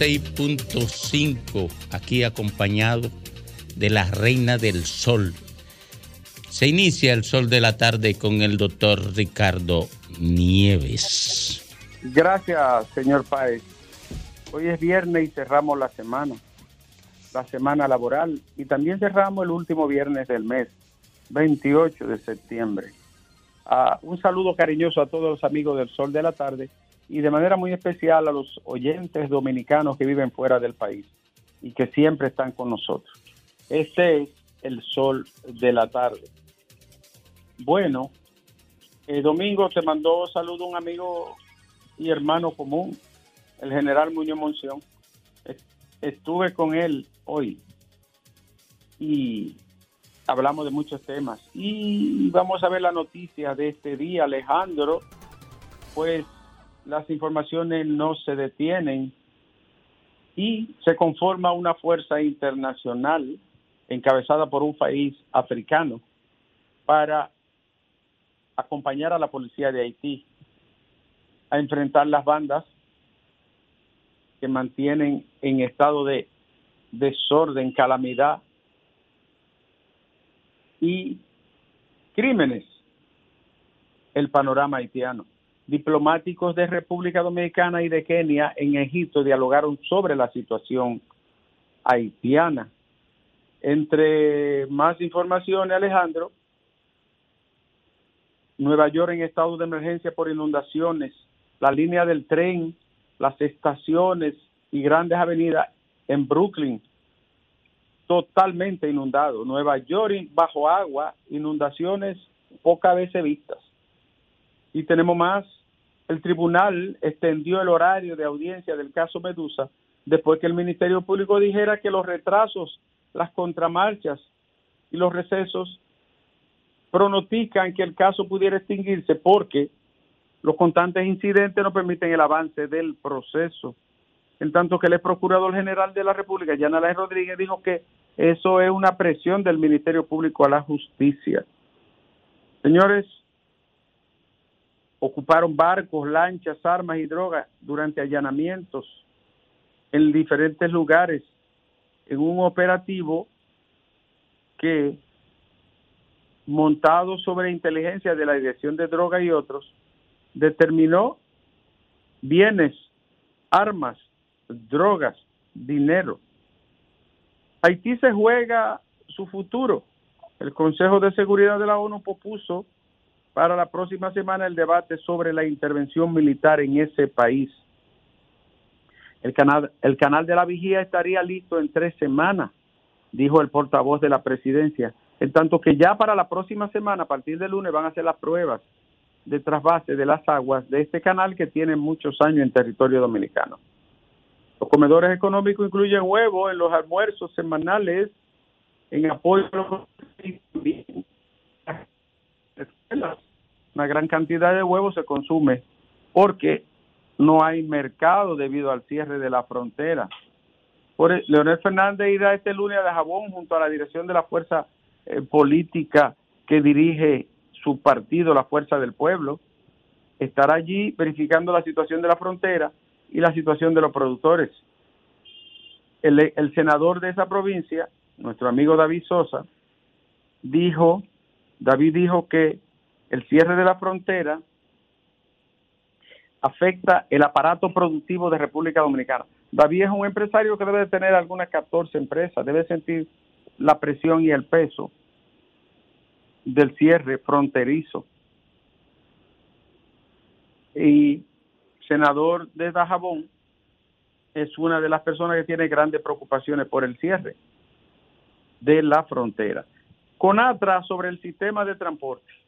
106.5, aquí acompañado de la Reina del Sol. Se inicia el Sol de la Tarde con el doctor Ricardo Nieves. Gracias, señor Páez. Hoy es viernes y cerramos la semana, la semana laboral, y también cerramos el último viernes del mes, 28 de septiembre. Ah, un saludo cariñoso a todos los amigos del Sol de la Tarde y de manera muy especial a los oyentes dominicanos que viven fuera del país y que siempre están con nosotros. Este es el Sol de la Tarde. Bueno, el domingo te mandó saludo un amigo y hermano común, el general Muñoz Monción. Estuve con él hoy y hablamos de muchos temas. Y vamos a ver la noticia de este día, Alejandro. Pues las informaciones no se detienen y se conforma una fuerza internacional encabezada por un país africano para acompañar a la policía de Haití a enfrentar las bandas que mantienen en estado de desorden, calamidad y crímenes el panorama haitiano. Diplomáticos de República Dominicana y de Kenia en Egipto dialogaron sobre la situación haitiana. Entre más informaciones, Alejandro, Nueva York en estado de emergencia por inundaciones la línea del tren, las estaciones y grandes avenidas en Brooklyn totalmente inundado. Nueva York bajo agua, inundaciones pocas veces vistas. Y tenemos más, el tribunal extendió el horario de audiencia del caso Medusa después que el Ministerio Público dijera que los retrasos, las contramarchas y los recesos pronostican que el caso pudiera extinguirse porque los constantes incidentes no permiten el avance del proceso. En tanto que el Procurador General de la República, Yanalay Rodríguez, dijo que eso es una presión del Ministerio Público a la justicia. Señores, ocuparon barcos, lanchas, armas y drogas durante allanamientos en diferentes lugares en un operativo que montado sobre inteligencia de la Dirección de Drogas y otros, determinó bienes, armas, drogas, dinero. Haití se juega su futuro. El Consejo de Seguridad de la ONU propuso para la próxima semana el debate sobre la intervención militar en ese país. El canal, el canal de la vigía estaría listo en tres semanas, dijo el portavoz de la presidencia. En tanto que ya para la próxima semana, a partir de lunes, van a hacer las pruebas de trasvase de las aguas de este canal que tiene muchos años en territorio dominicano. Los comedores económicos incluyen huevos en los almuerzos semanales en apoyo a una gran cantidad de huevos se consume porque no hay mercado debido al cierre de la frontera. Por, e, Leonel Fernández irá este lunes a Jabón junto a la dirección de la fuerza eh, política que dirige su partido, la Fuerza del Pueblo, estará allí verificando la situación de la frontera y la situación de los productores. El, el senador de esa provincia, nuestro amigo David Sosa, dijo, David dijo que el cierre de la frontera afecta el aparato productivo de República Dominicana. David es un empresario que debe de tener algunas 14 empresas, debe sentir la presión y el peso del cierre fronterizo. Y senador de Dajabón es una de las personas que tiene grandes preocupaciones por el cierre de la frontera. Conatra sobre el sistema de transporte.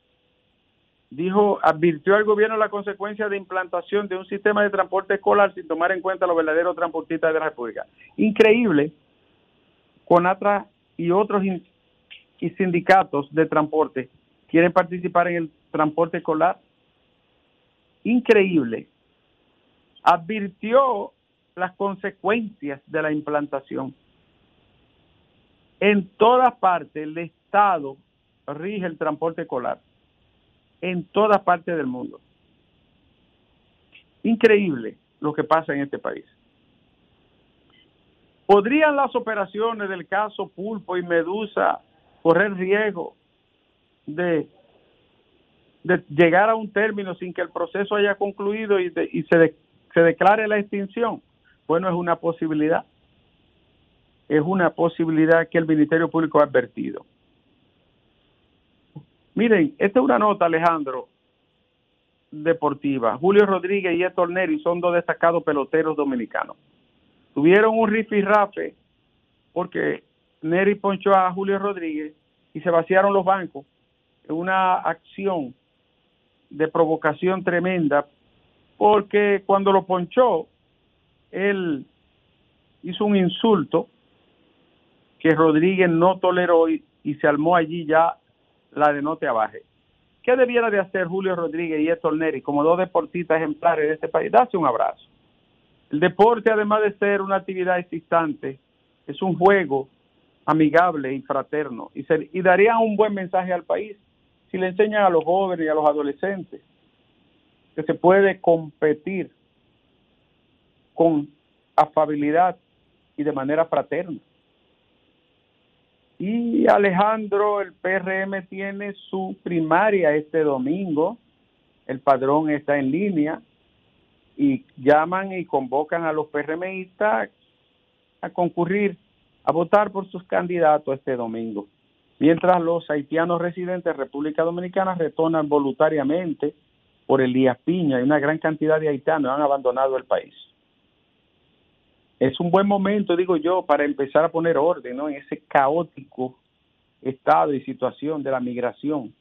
Dijo, advirtió al gobierno la consecuencia de implantación de un sistema de transporte escolar sin tomar en cuenta los verdaderos transportistas de la República. Increíble, Conatra y otros sindicatos de transporte quieren participar en el transporte escolar. Increíble. Advirtió las consecuencias de la implantación. En todas partes el Estado rige el transporte escolar en todas partes del mundo. Increíble lo que pasa en este país. ¿Podrían las operaciones del caso Pulpo y Medusa correr riesgo de, de llegar a un término sin que el proceso haya concluido y, y se, se declare la extinción? Bueno, es una posibilidad. Es una posibilidad que el Ministerio Público ha advertido. Miren, esta es una nota, Alejandro, deportiva. Julio Rodríguez y Héctor Neri son dos destacados peloteros dominicanos. Tuvieron un rafe porque Neri ponchó a Julio Rodríguez y se vaciaron los bancos en una acción de provocación tremenda porque cuando lo ponchó, él hizo un insulto que Rodríguez no toleró y, y se armó allí ya la de no te abaje. ¿Qué debiera de hacer Julio Rodríguez y Héctor Neri como dos deportistas ejemplares de este país? Darse un abrazo. El deporte, además de ser una actividad existante, es un juego amigable y fraterno y, y daría un buen mensaje al país si le enseñan a los jóvenes y a los adolescentes que se puede competir con afabilidad y de manera fraterna. Y Alejandro, el PRM tiene su primaria este domingo. El padrón está en línea y llaman y convocan a los PRMistas a concurrir a votar por sus candidatos este domingo. Mientras los haitianos residentes de República Dominicana retornan voluntariamente por el Díaz Piña y una gran cantidad de haitianos han abandonado el país es un buen momento, digo yo, para empezar a poner orden en ese caótico estado y situación de la migración.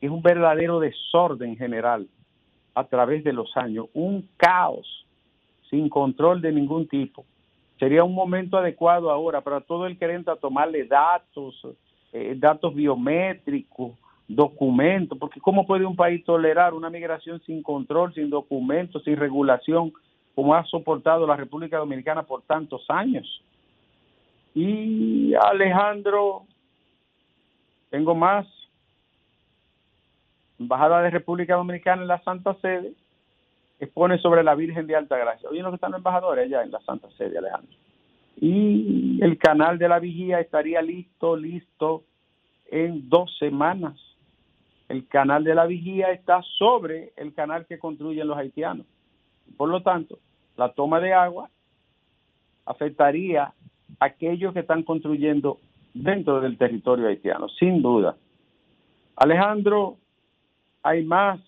Es un verdadero desorden general a través de los años, un caos sin control de ningún tipo. Sería un momento adecuado ahora para todo el querente a tomarle datos, eh, datos biométricos, documentos, porque ¿cómo puede un país tolerar una migración sin control, sin documentos, sin regulación? Como ha soportado la República Dominicana por tantos años. Y Alejandro, tengo más. Embajada de República Dominicana en la Santa Sede expone sobre la Virgen de Alta Gracia. Oye, los que están los embajadores allá en la Santa Sede, Alejandro. Y el canal de la vigía estaría listo, listo en dos semanas. El canal de la vigía está sobre el canal que construyen los haitianos. Por lo tanto, la toma de agua afectaría a aquellos que están construyendo dentro del territorio haitiano, sin duda. Alejandro, hay más.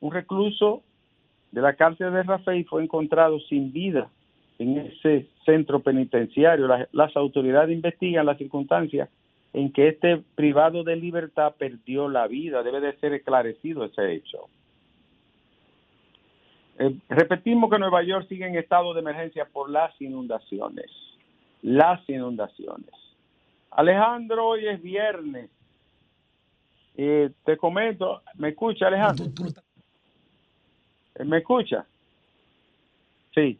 Un recluso de la cárcel de Rafael fue encontrado sin vida en ese centro penitenciario. Las, las autoridades investigan las circunstancias en que este privado de libertad perdió la vida. Debe de ser esclarecido ese hecho. Eh, repetimos que Nueva York sigue en estado de emergencia por las inundaciones. Las inundaciones. Alejandro, hoy es viernes. Eh, te comento, ¿me escucha Alejandro? ¿Me escucha? Sí.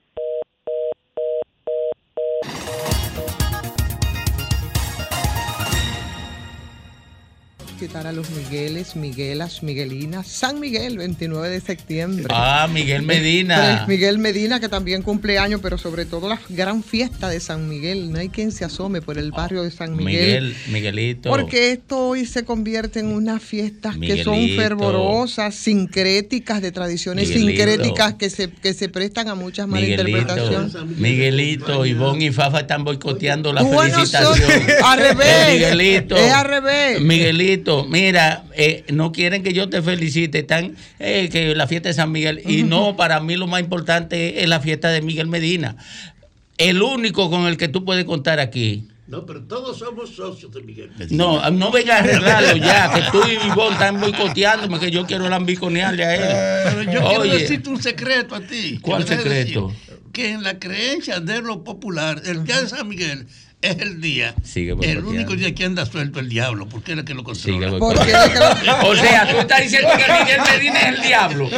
A los Migueles, Miguelas, Miguelinas, San Miguel, 29 de septiembre. Ah, Miguel Medina. Miguel Medina, que también cumple años, pero sobre todo la gran fiesta de San Miguel. No hay quien se asome por el barrio de San Miguel. Miguel, Miguelito. Porque esto hoy se convierte en unas fiestas que son fervorosas, sincréticas, de tradiciones sincréticas que se, que se prestan a muchas malinterpretaciones. Miguelito, Ivonne y Fafa están boicoteando la felicitación. al revés. Miguelito. Es al revés. Miguelito mira, eh, no quieren que yo te felicite, están eh, que la fiesta de San Miguel. Y no, para mí lo más importante es la fiesta de Miguel Medina. El único con el que tú puedes contar aquí. No, pero todos somos socios de Miguel Medina. No, no venga a arreglarlo ya, que tú y Ivonne están boicoteándome, que yo quiero lambiconearle a él. Pero yo quiero decirte un secreto a ti. ¿Cuál secreto? que en la creencia de lo popular, el día de San Miguel es el día, el único día que anda suelto el diablo, porque es el que lo controla. o sea, tú estás diciendo que Miguel Medina es el diablo.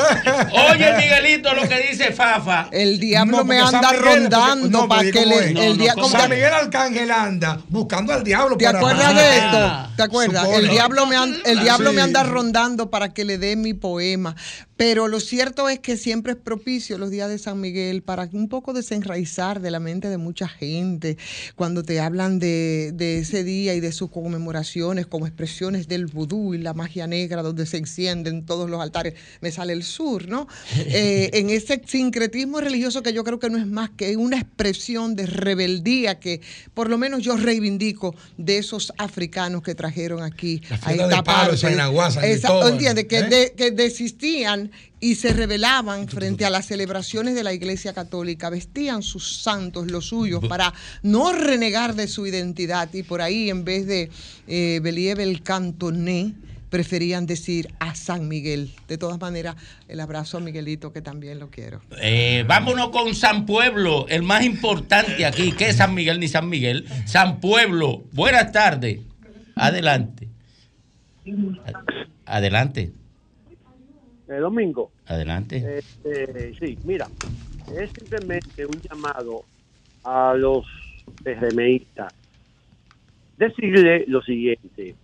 Oye, Miguelito, lo que dice Fafa. El diablo me anda rondando para que le. el San Miguel Arcángel anda buscando al diablo. ¿Te acuerdas de esto? ¿Te acuerdas? El diablo, me, el diablo me anda rondando para que le dé mi poema. Pero lo cierto es que siempre es propicio los días de San Miguel para un poco desenraizar de la mente de mucha gente cuando te hablan de, ese día y de sus conmemoraciones como expresiones del vudú y la magia negra donde se encienden todos los altares. Me sale el sur, ¿no? Eh, en ese sincretismo religioso que yo creo que no es más que una expresión de rebeldía que por lo menos yo reivindico de esos africanos que trajeron aquí a esta parte. ¿Entiendes? Que, ¿eh? que desistían y se rebelaban frente a las celebraciones de la Iglesia Católica, vestían sus santos, los suyos, para no renegar de su identidad y por ahí en vez de eh, Believe el Cantoné, preferían decir a San Miguel. De todas maneras, el abrazo a Miguelito, que también lo quiero. Eh, vámonos con San Pueblo, el más importante aquí. ¿Qué es San Miguel ni San Miguel? San Pueblo. Buenas tardes. Adelante. Adelante. Eh, domingo. Adelante. Este, sí, mira, es simplemente un llamado a los PRMistas. Decirle lo siguiente.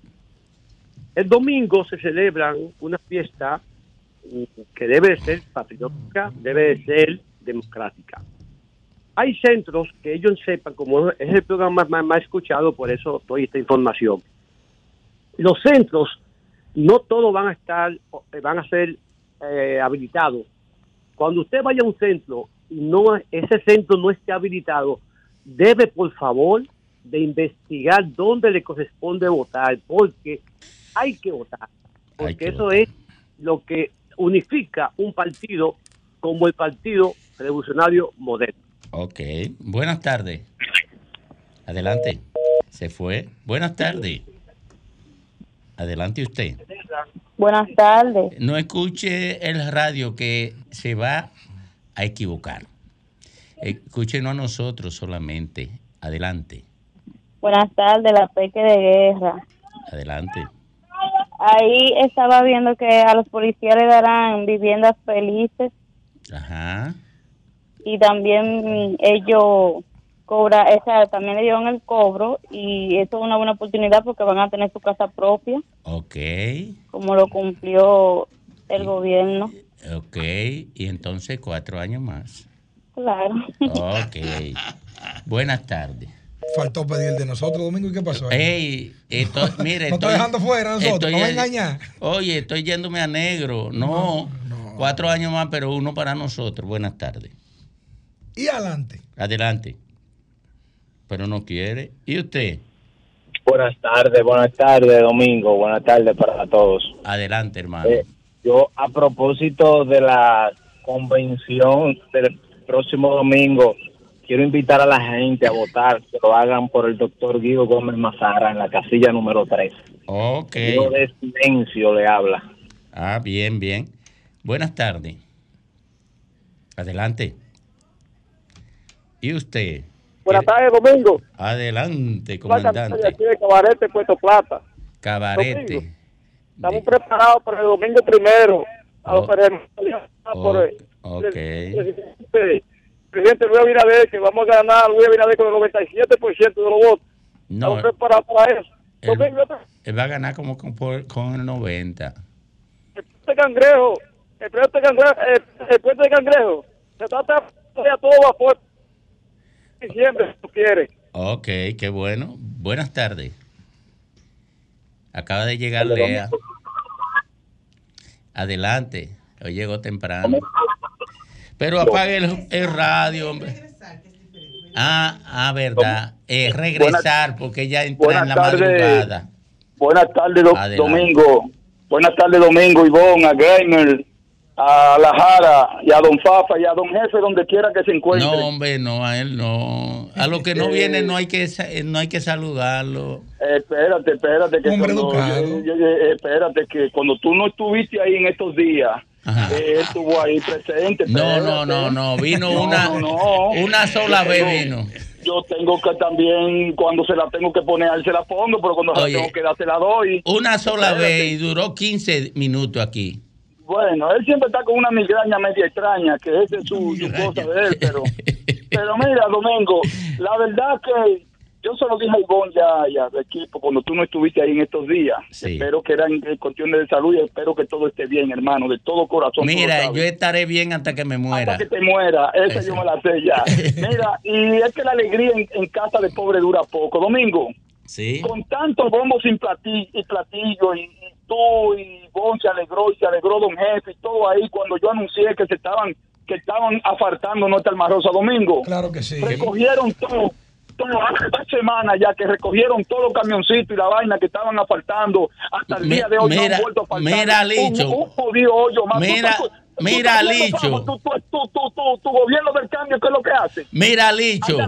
El domingo se celebran una fiesta que debe ser patriótica, debe ser democrática. Hay centros que ellos sepan, como es el programa más, más escuchado, por eso doy esta información. Los centros no todos van a estar, van a ser eh, habilitado. Cuando usted vaya a un centro y no ese centro no esté habilitado, debe por favor de investigar dónde le corresponde votar, porque hay que votar, porque eso es lo que unifica un partido como el Partido Revolucionario Moderno. Ok, buenas tardes. Adelante. Se fue. Buenas tardes. Adelante usted. Buenas tardes. No escuche el radio que se va a equivocar. Escúchenos a nosotros solamente. Adelante. Buenas tardes, la Peque de Guerra. Adelante. Ahí estaba viendo que a los policías le darán viviendas felices. Ajá. Y también ellos cobra, esa también le dieron el cobro y eso es una buena oportunidad porque van a tener su casa propia. Ok. Como lo cumplió el gobierno. Ok, y entonces cuatro años más. Claro. Ok. Buenas tardes. Faltó pedir de nosotros, Domingo, ¿y qué pasó? Ey, mire, no estoy dejando fuera nosotros, no me engañar. Oye, estoy yéndome a negro. no, cuatro años más, pero uno para nosotros. Buenas tardes. Y adelante. Adelante pero no quiere. ¿Y usted? Buenas tardes, buenas tardes, Domingo. Buenas tardes para todos. Adelante, hermano. Eh, yo, a propósito de la convención del próximo domingo, quiero invitar a la gente a votar, que lo hagan por el doctor Guido Gómez Mazara en la casilla número 3. Ok. Guido de silencio le habla. Ah, bien, bien. Buenas tardes. Adelante. ¿Y usted? Buenas tardes, Domingo. Adelante, comandante. Aquí de Cabarete, Puerto Plata. Cabarete. estamos preparados para el domingo primero. A oh. oh. por el, ok. presidente Luis Abinader, que vamos a ganar Luis Abinader con el 97% de los votos. No, estamos preparados para eso. Él, va a ganar como con, con el 90. El puente cangrejo, el puente cangrejo, el, puente de cangrejo, se trata de todo vapor diciembre, si tú quieres. Ok, qué bueno. Buenas tardes. Acaba de llegar Lea. Adelante. Hoy llegó temprano. Pero apague el, radio, hombre. Ah, ah, verdad. Es regresar porque ella entra en la madrugada. Buenas tardes, Domingo. Buenas tardes, Domingo, Ivonne, a Gamer, a La Jara y a Don Fafa y a Don Jefe donde quiera que se encuentre. No, hombre, no, a él no. A lo que no viene no hay que no hay que saludarlo. espérate, espérate que cuando, espérate que cuando tú no estuviste ahí en estos días, él estuvo ahí presente. No, no, no, no, vino una una sola vez vino. yo tengo que también, cuando se la tengo que poner, se la pongo, pero cuando se la tengo que dar, se la doy. Una sola vez y duró 15 minutos aquí. Bueno, él siempre está con una migraña media extraña, que esa es su, su cosa de él, pero, pero mira, Domingo, la verdad que yo se lo dije a Ivonne ya, ya de equipo cuando tú no estuviste ahí en estos días. Espero que eran cuestiones de salud y espero que todo esté bien, hermano, de todo corazón. Mira, yo estaré bien hasta que me muera. Hasta que te muera, esa yo me la sé ya. Mira, y es que la alegría en, casa de pobre dura poco. Domingo, sí. con tantos bombos sin platillo, y platillo y, tú y Ivonne se alegró y se alegró Don Jefe y todo ahí cuando yo anuncié que se estaban que estaban apartando nuestra Almarosa Domingo. Claro que sí. Recogieron todo hace dos semanas ya que recogieron todos los camioncitos y la vaina que estaban asfaltando. Hasta el día de hoy mira, no han vuelto a faltar. Mira, Licho. Un, jodido hoyo más. Mira, mira, Licho. Tu gobierno del cambio, ¿qué es lo que hace? Mira, Licho.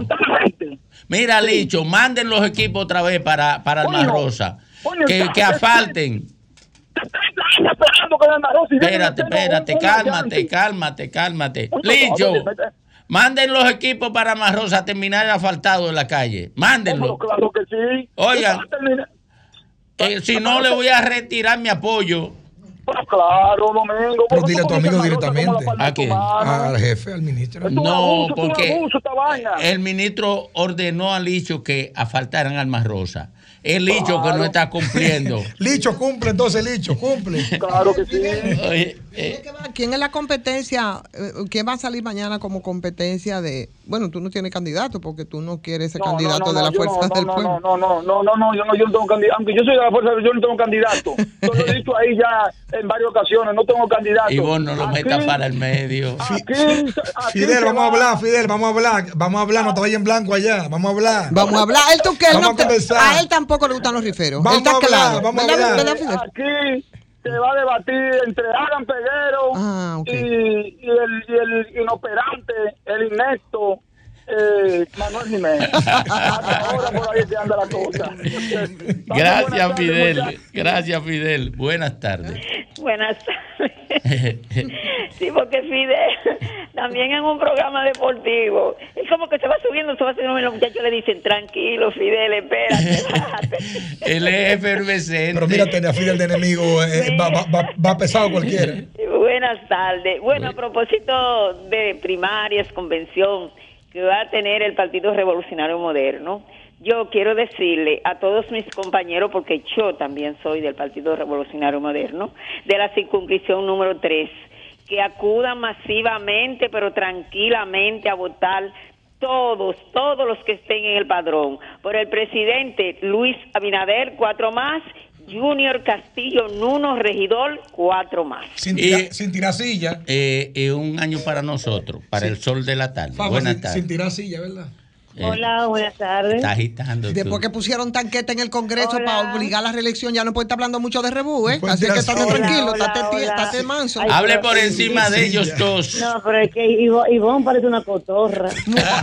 Mira, Licho, manden los equipos otra vez para, para Alma Rosa. que, que asfalten. Espérate, espérate, cálmate, cálmate, cálmate. Licho. Manden los equipos para Marrosa a terminar el asfaltado en la calle. Mándenlo. claro que sí. Oigan, eh, si no le voy a retirar mi apoyo. claro, Domingo. Pero dile a tu amigo directamente. ¿A quién? Al jefe, al ministro. No, porque el ministro ordenó al Licho que asfaltaran al Rosa. El Licho que no está cumpliendo. Licho cumple, entonces Licho cumple. Claro que sí. Eh, ¿Quién es la competencia? Eh, ¿Quién va a salir mañana como competencia de.? Bueno, tú no tienes candidato porque tú no quieres ser candidato de la Fuerza del Pueblo. No, no, no, no, no, yo no, yo no tengo candidato. Aunque yo soy de la Fuerza del yo no tengo candidato. Yo lo he dicho ahí ya en varias ocasiones, no tengo candidato. Y vos no lo metas para el medio. Fidel, vamos a hablar, Fidel, vamos a hablar. Vamos a hablar, no te vayas en blanco allá. Vamos a hablar. Vamos a hablar. Él, tú, que él no a, él tampoco le gustan los riferos. Vamos a hablar, vamos a hablar. Aquí se va a debatir entre Alan Peguero ah, y, y, el, y el inoperante, el inepto, eh, Manuel Jiménez. ahora por ahí te anda la cosa. Gracias, Fidel. Gracias, Fidel. Buenas tardes. Buenas tardes. sí, porque Fidel también en un programa deportivo, es como que se va subiendo, se va subiendo y los muchachos le dicen, tranquilo, Fidel, espérate. Él es efervescente. Pero mira, tener a Fidel de enemigo eh, va, va, va, pesado cualquiera. Buenas tardes. Bueno, a propósito de primarias, convención, va a tener el Partido Revolucionario Moderno, yo quiero decirle a todos mis compañeros, porque yo también soy del Partido Revolucionario Moderno, de la circunscripción número 3, que acudan masivamente, pero tranquilamente a votar todos, todos los que estén en el padrón, por el presidente Luis Abinader, cuatro más, Junior Castillo Nuno Regidor, cuatro más. Sin, tirar silla. Eh, un año para nosotros, para el sol de la tarde. Buenas tardes. Sin tirar silla, ¿verdad? Eh, Hola, buenas tardes. Está agitando. Después que pusieron tanqueta en el Congreso para obligar la reelección, ya no puede estar hablando mucho de rebú, ¿eh? Así que estate tranquilo, estate manso. Hable por encima de ellos dos. No, pero es que Ivonne parece una cotorra.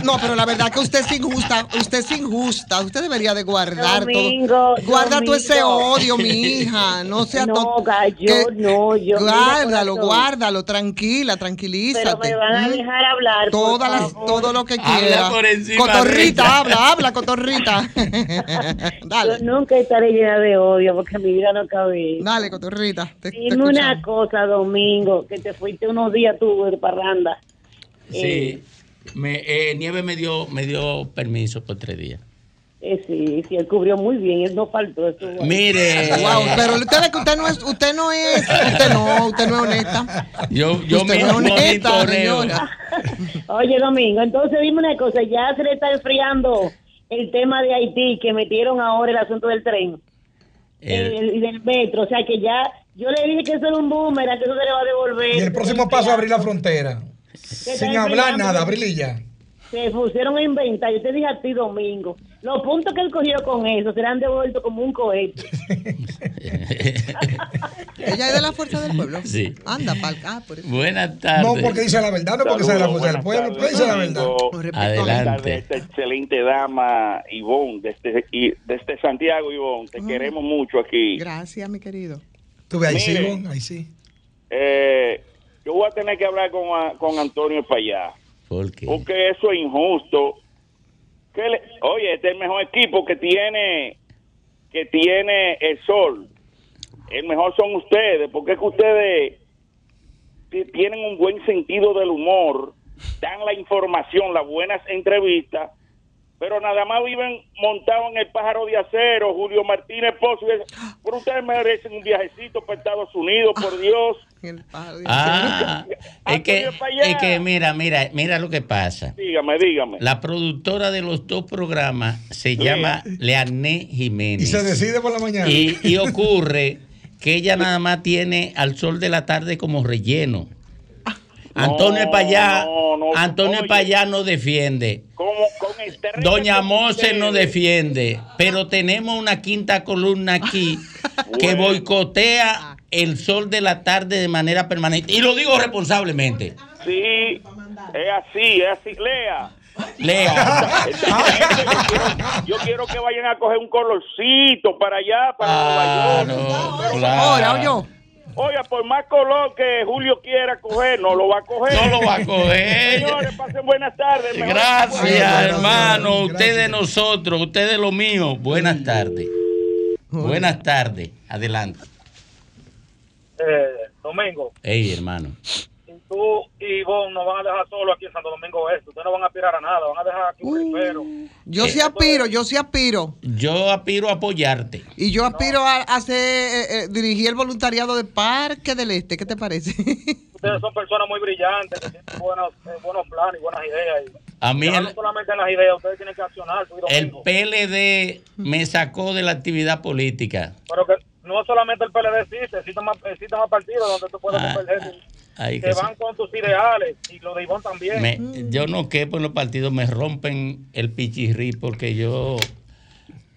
No, pero la verdad que usted es injusta, usted es injusta. Usted debería de guardar todo. Guarda todo ese odio, mi hija. No sea No, yo no, yo. Guárdalo, guárdalo, tranquila, tranquilízate. Pero me van a dejar hablar. Todas las, todo lo que quiera. Habla por encima Cotorrita, habla, habla, cotorrita. Dale. Yo nunca estaré llena de odio porque mi vida no cabe. Dale, cotorrita. Dime una cosa, Domingo, que te fuiste unos días tú de parranda. Sí. Eh, me, eh, Nieve me dio, me dio permiso por tres días. Eh, sí, sí, él cubrió muy bien, él no faltó. Eso, Mire. Wow, pero usted ve que usted no es, usted no es, usted no, usted no es honesta. Yo, yo usted no es honesta, señora. Oye, Domingo, entonces dime una cosa, ya se le está enfriando el tema de Haití, que metieron ahora el asunto del tren y del metro, o sea que ya, yo le dije que eso era un boomerang, que eso se le va a devolver. Y el próximo paso es abrir la frontera. Sin hablar nada, abrirla ya se pusieron a inventar. Yo te dije a ti, Domingo, los puntos que él cogió con eso serán devueltos como un cohete. Ella es de la fuerza del pueblo. Sí. Anda, pal. Ah, por eso. Buenas tardes. No porque dice la verdad, no porque sea de la fuerza del pueblo, porque dice la verdad. Adelante. Esta excelente dama, Ivonne, desde, desde Santiago, Ivonne. Te queremos mucho aquí. Gracias, mi querido. Tú ves, ahí sí, Ivonne, ahí sí. Eh, yo voy a tener que hablar con, con Antonio para allá. ¿Por qué? Porque eso es injusto ¿Qué le- oye, este es el mejor equipo que tiene que tiene el sol. El mejor son ustedes, porque es que ustedes ti- tienen un buen sentido del humor, dan la información, las buenas entrevistas, pero nada más viven montados en el pájaro de acero, Julio Martínez Pozo. Pero ustedes merecen un viajecito para Estados Unidos, por Dios. Ah, es que, es que mira, mira, mira lo que pasa. Dígame, dígame. La productora de los dos programas se llama Leané Jiménez. Y se decide por la mañana. Y, y ocurre que ella nada más tiene al sol de la tarde como relleno. Antonio Payá, Antonio Payá no defiende. Con Doña Mose no defiende. Pero tenemos una quinta columna aquí que boicotea el sol de la tarde de manera permanente. Y lo digo responsablemente. Sí, es así, es así. Lea. Lea. yo, quiero, yo quiero que vayan a coger un colorcito para allá, para Ah, Nueva York. Pero- claro. Oiga, por más color que Julio quiera coger, no lo va a coger. No lo va a coger. Señores, pasen buenas tardes. mejor- Gracias, hermano. Usted de nosotros, usted de lo mío. Buenas tardes. Buenas tardes. Adelante. Eh, Domingo, Ey, hermano. Tú y vos nos van a dejar solo aquí en Santo Domingo Este. Ustedes no van a aspirar a nada, van a dejar aquí un ripero. Yo sí aspiro, yo sí aspiro. Yo aspiro a apoyarte. Y yo aspiro a hacer, eh, eh, dirigir el voluntariado de Parque del Este. ¿Qué te parece? Ustedes son personas muy brillantes, que tienen buenos, eh, buenos planes y buenas ideas. Y, A mí el- no solamente en las ideas, ustedes tienen que accionar. El. PLD me sacó de la actividad política. Pero que no solamente el PLD existe, existen más, existen más partidos donde tú puedes Ah, que van con tus ideales y los de Ivonne también. me- yo no quepo en los partidos, me rompen el pichirrí porque yo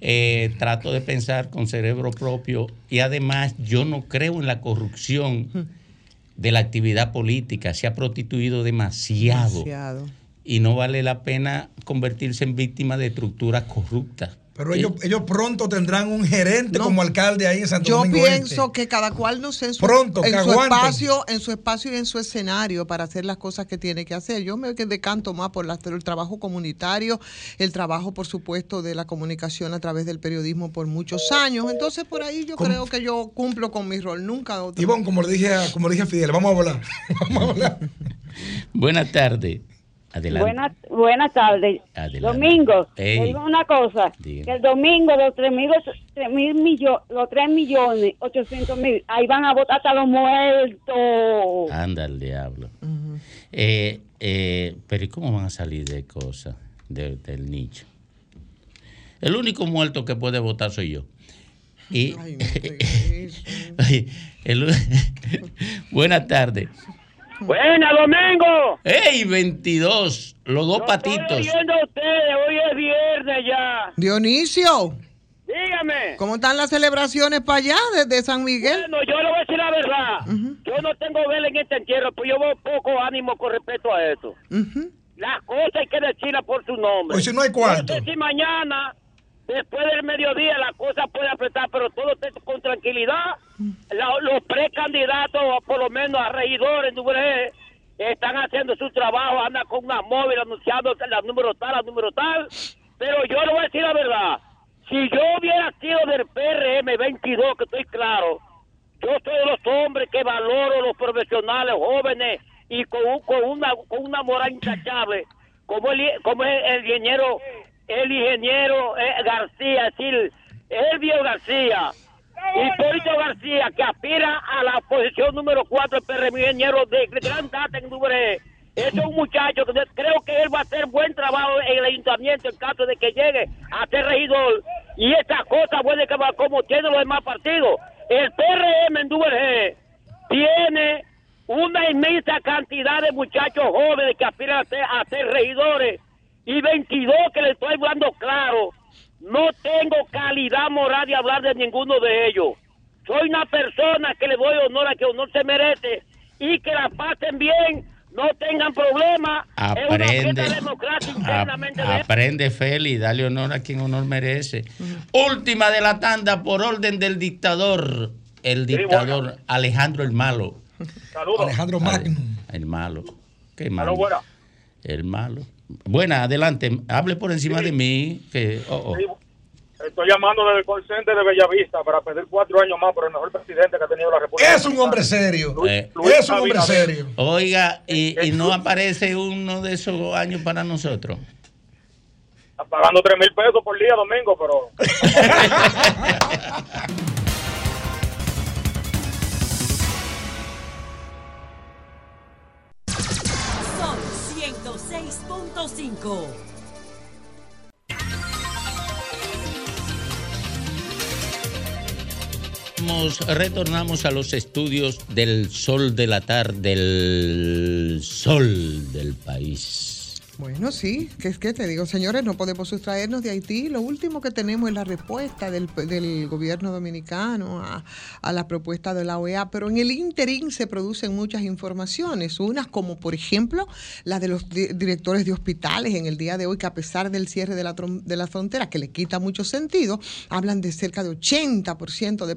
eh, trato de pensar con cerebro propio y además yo no creo en la corrupción de la actividad política. Se ha prostituido demasiado. Demasiado. y no vale la pena convertirse en víctima de estructuras corruptas. Pero ellos, ellos pronto tendrán un gerente como alcalde ahí en Santo Yo Domingo pienso Este. que cada cual no sé en su, Pronto, en que su aguanten. espacio, en su espacio y en su escenario para hacer las cosas que tiene que hacer. Yo me decanto más por la- el trabajo comunitario, el trabajo, por supuesto, de la comunicación a través del periodismo por muchos años. Entonces, por ahí yo creo que yo cumplo con mi rol, nunca otro. Ivonne, como le dije a, como le dije a Fidel, vamos a hablar. vamos a hablar. Buenas tardes. Adelante. Buenas, buenas tardes. Domingo, Ey. te digo una cosa, Diga. que el domingo los tres mil, tres mil millones, los tres millones ochocientos mil, ahí van a votar hasta los muertos. Anda el diablo. Eh, eh, pero ¿y cómo van a salir de cosas de- del nicho? El único muerto que puede votar soy yo. Y Ay, el- buenas tardes. Buena, Domingo. ¡Ey, 22! Los dos patitos. Estoy oyendo a ustedes, hoy es viernes ya. Dionisio, Dígame. ¿cómo están las celebraciones para allá desde San Miguel? Bueno, yo le voy a decir la verdad. Yo no tengo vela en este entierro, pues yo veo poco ánimo con respecto a eso. Las cosas hay que decirlas por su nombre. Pues si no hay cuarto. No sé si mañana, después del mediodía, la cosa puede apretar, pero todo con tranquilidad. Los precandidatos, por lo menos a regidores, están haciendo su trabajo, andan con una móvil anunciando la número tal, la número tal. Pero yo le voy a decir la verdad. Si yo hubiera sido del PRM 22, que estoy claro, yo soy de los hombres que valoro los profesionales jóvenes y con, con una con una moral intachable, como el, como el ingeniero el ingeniero eh, García, es decir, Elvio García, Hipólito García, que aspira a la posición número 4 del PRM, ingeniero de, gran data en Dubré. Es un muchacho que creo que él va a hacer buen trabajo en el ayuntamiento en caso de que llegue a ser regidor. Y estas cosas buenas que va como tienen los demás partidos. El PRM en Duvergé tiene una inmensa cantidad de muchachos jóvenes que aspiran a ser, a ser regidores y 22 que le estoy hablando claro. No tengo calidad moral de hablar de ninguno de ellos. Soy una persona que le doy honor a que honor se merece y que la pasen bien, no tengan problemas. Es una Aprende. Ap- aprende, Feli, dale honor a quien honor merece. Última de la tanda por orden del dictador, el dictador Alejandro el Malo. Saludos. Alejandro Magno. El malo. ¿Qué malo? El malo. Buena, adelante. Hable por encima de mí. Que, oh, oh. Estoy llamando desde el call center de Bellavista para pedir cuatro años más por el mejor presidente que ha tenido la República. Es un hombre serio. Eh, es un hombre serio. Oiga, y, y no aparece uno de esos años para nosotros. Está pagando tres mil pesos por día, domingo, pero. 106.5. Nos retornamos a los estudios del sol de la tarde, del sol del país. Bueno, sí, que es que te digo, señores, no podemos sustraernos de Haití. Lo último que tenemos es la respuesta del, del gobierno dominicano a, a, la propuesta de la OEA, pero en el interín se producen muchas informaciones, unas como por ejemplo la de los di directores de hospitales en el día de hoy, que a pesar del cierre de la, de la frontera, que le quita mucho sentido, hablan de cerca de 80% de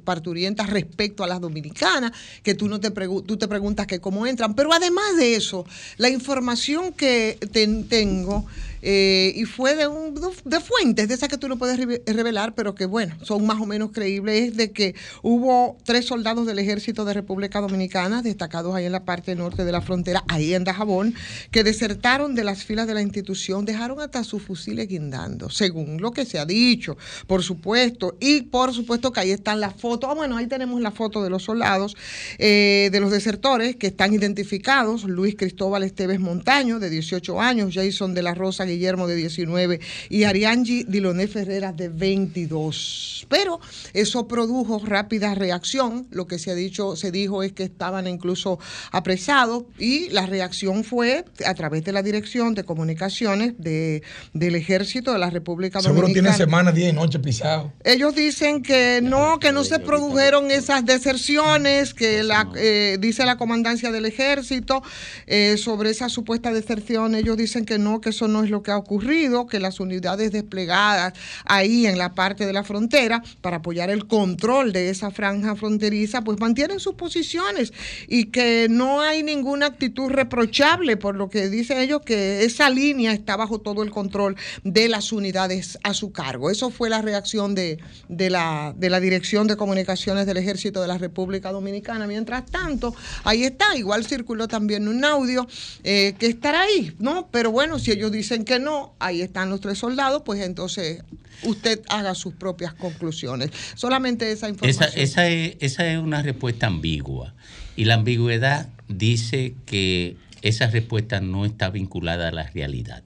parturientas respecto a las dominicanas, que tú, no te, tú te preguntas que cómo entran, pero además de eso, la información que ten, tengo eh, y fue de, un, de fuentes, de esas que tú no puedes revelar, pero que bueno, son más o menos creíbles, es de que hubo tres soldados del ejército de República Dominicana, destacados ahí en la parte norte de la frontera, ahí en Dajabón, que desertaron de las filas de la institución, dejaron hasta sus fusiles guindando, según lo que se ha dicho, por supuesto, y por supuesto que ahí están las fotos, ah, bueno, ahí tenemos la foto de los soldados, eh, de los desertores que están identificados, Luis Cristóbal Esteves Montaño, de 18 años, Jason de la Rosa Guillermo de 19 y Ariangi Diloné Ferreira de 22. Pero eso produjo rápida reacción. Lo que se ha dicho, se dijo es que estaban incluso apresados y la reacción fue a través de la Dirección de Comunicaciones de, del Ejército de la República Seguro Dominicana. tiene semana, día y noche pisado. Ellos dicen que no, que no se produjeron esas deserciones, que la, eh, dice la comandancia del ejército eh, sobre esa supuesta deserción. Ellos dicen que no, que eso no es lo que ha ocurrido, que las unidades desplegadas ahí en la parte de la frontera para apoyar el control de esa franja fronteriza, pues mantienen sus posiciones y que no hay ninguna actitud reprochable, por lo que dicen ellos que esa línea está bajo todo el control de las unidades a su cargo. Eso fue la reacción de, de, la, de la Dirección de Comunicaciones del Ejército de la República Dominicana. Mientras tanto, ahí está, igual circuló también un audio eh, que estará ahí, ¿no? Pero bueno, si ellos dicen que no, ahí están los tres soldados, pues entonces usted haga sus propias conclusiones. Solamente esa información. Esa, esa, es, esa es una respuesta ambigua. Y la ambigüedad dice que esa respuesta no está vinculada a la realidad.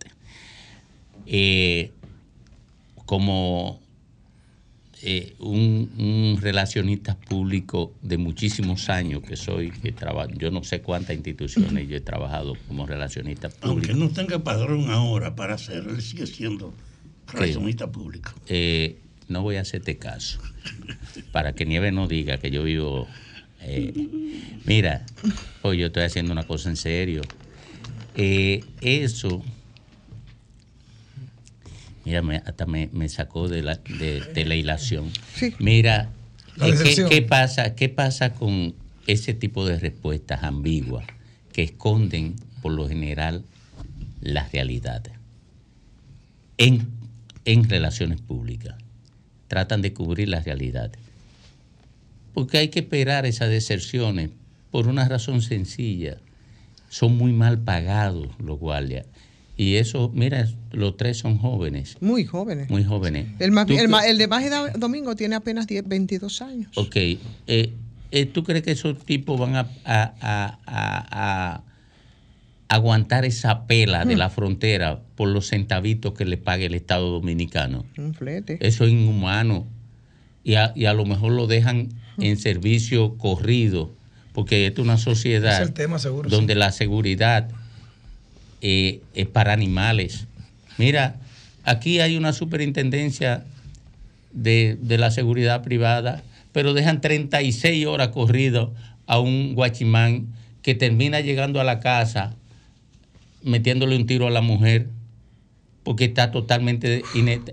Eh, como eh, un, un, relacionista público de muchísimos años que soy, que trabajo, yo no sé cuántas instituciones yo he trabajado como relacionista público. Aunque no tenga padrón ahora para hacerlo, él sigue siendo relacionista público. Eh, no voy a hacerte caso, para que Nieve no diga que yo vivo... Eh, mira, hoy yo estoy haciendo una cosa en serio. Eh, eso mira, me, hasta me, me, sacó de la, de, de la hilación. Sí. Mira, eh, ¿qué, ¿qué, pasa, ¿qué pasa con ese tipo de respuestas ambiguas que esconden, por lo general, las realidades? En, en relaciones públicas. Tratan de cubrir las realidades. Porque hay que esperar esas deserciones por una razón sencilla. Son muy mal pagados los guardias. Y eso, mira, los tres son jóvenes. Muy jóvenes. Muy jóvenes. El, más, el, el, de Mágida Domingo tiene apenas 10, 22 años. Ok. Eh, eh, ¿Tú crees que esos tipos van a, a, a, a aguantar esa pela de la frontera por los centavitos que le pague el Estado Dominicano? Un flete. Eso es inhumano. Y a, y a lo mejor lo dejan en servicio corrido, porque esta es una sociedad es tema, seguro, donde sí. la seguridad eh, es para animales. Mira, aquí hay una superintendencia de, de, la seguridad privada, pero dejan 36 horas corrido a un guachimán que termina llegando a la casa metiéndole un tiro a la mujer porque está totalmente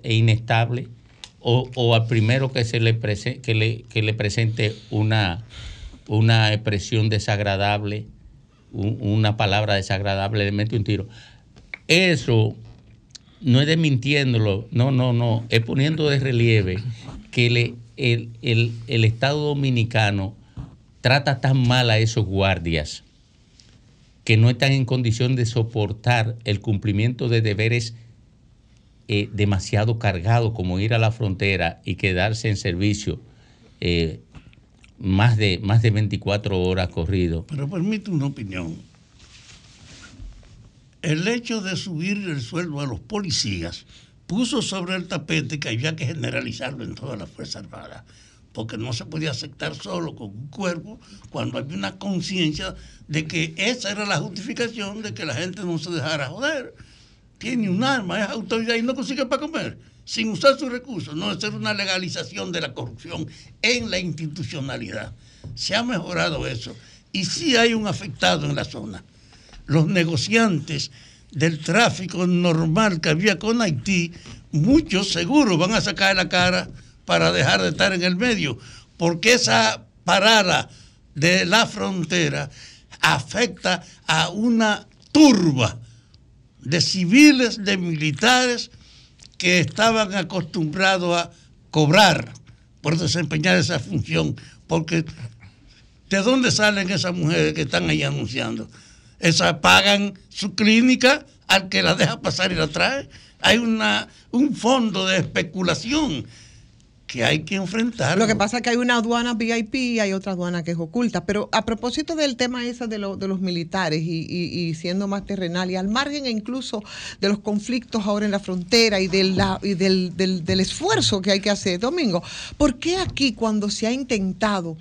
inestable o, o al primero que se le, prese, que le, que le presente una, una expresión desagradable una palabra desagradable, le mete un tiro. Eso no es desmintiéndolo, no, no, no, es poniendo de relieve que le, el, el, el Estado dominicano trata tan mal a esos guardias que no están en condición de soportar el cumplimiento de deberes eh, demasiado cargados como ir a la frontera y quedarse en servicio eh, más, de, más de 24 horas corrido. Pero permite una opinión. El hecho de subir el sueldo a los policías puso sobre el tapete que había que generalizarlo en toda la Fuerza Armada, porque no se podía aceptar solo con un cuerpo cuando había una conciencia de que esa era la justificación de que la gente no se dejara joder. Tiene un arma, es autoridad y no consigue para comer, sin usar sus recursos. No ser una legalización de la corrupción en la institucionalidad. Se ha mejorado eso. Y sí hay un afectado en la zona. Los negociantes del tráfico normal que había con Haití, muchos seguros van a sacar la cara para dejar de estar en el medio, porque esa parada de la frontera afecta a una turba de civiles, de militares que estaban acostumbrados a cobrar por desempeñar esa función, porque ¿de dónde salen esas mujeres que están ahí anunciando? Esas pagan su clínica al que la deja pasar y la trae. Hay una, un fondo de especulación que hay que enfrentar. Lo que pasa es que hay una aduana VIP y hay otra aduana que es oculta. Pero a propósito del tema ese de, de los militares y, siendo más terrenal y al margen incluso de los conflictos ahora en la frontera y, del, del esfuerzo que hay que hacer, Domingo, ¿por qué aquí cuando se ha intentado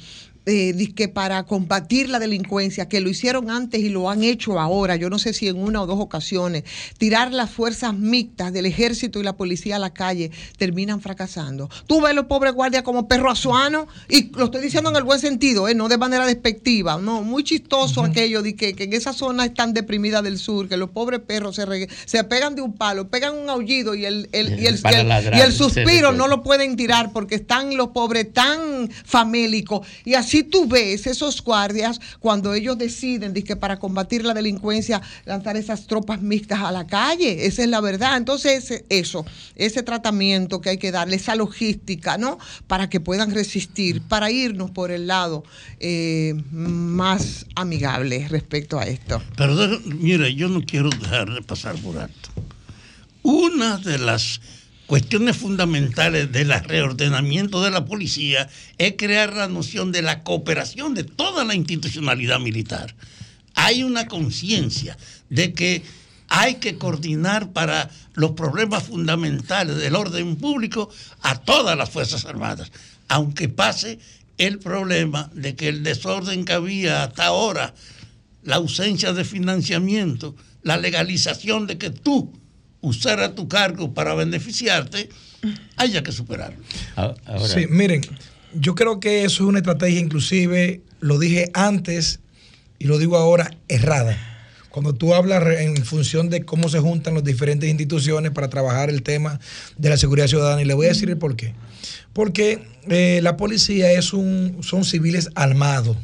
eh, que para combatir la delincuencia, que lo hicieron antes y lo han hecho ahora, yo no sé si en una o dos ocasiones, tirar las fuerzas mixtas del ejército y la policía a la calle, terminan fracasando. Tú ves a los pobres guardias como perro azuano, y lo estoy diciendo en el buen sentido, eh, no de manera despectiva, no, muy chistoso aquello de que, en esa zona tan deprimida del sur, que los pobres perros se, se pegan de un palo, pegan un aullido y el, el, y el, y el suspiro no lo pueden tirar porque están los pobres tan famélicos y así si tú ves esos guardias cuando ellos deciden que para combatir la delincuencia lanzar esas tropas mixtas a la calle, esa es la verdad. Entonces, eso, ese tratamiento que hay que darle, esa logística, ¿no? Para que puedan resistir, para irnos por el lado eh, más amigable respecto a esto. Pero mire, yo no quiero dejar de pasar por alto. Una de las cuestiones fundamentales del reordenamiento de la policía es crear la noción de la cooperación de toda la institucionalidad militar. Hay una conciencia de que hay que coordinar para los problemas fundamentales del orden público a todas las Fuerzas Armadas, aunque pase el problema de que el desorden que había hasta ahora, la ausencia de financiamiento, la legalización de que tú usar a tu cargo para beneficiarte, haya que superarlo. Sí, miren, yo creo que eso es una estrategia inclusive, lo dije antes y lo digo ahora, errada. Cuando tú hablas en función de cómo se juntan las diferentes instituciones para trabajar el tema de la seguridad ciudadana, y le voy a decir el por qué. Porque eh, la policía es un, son civiles armados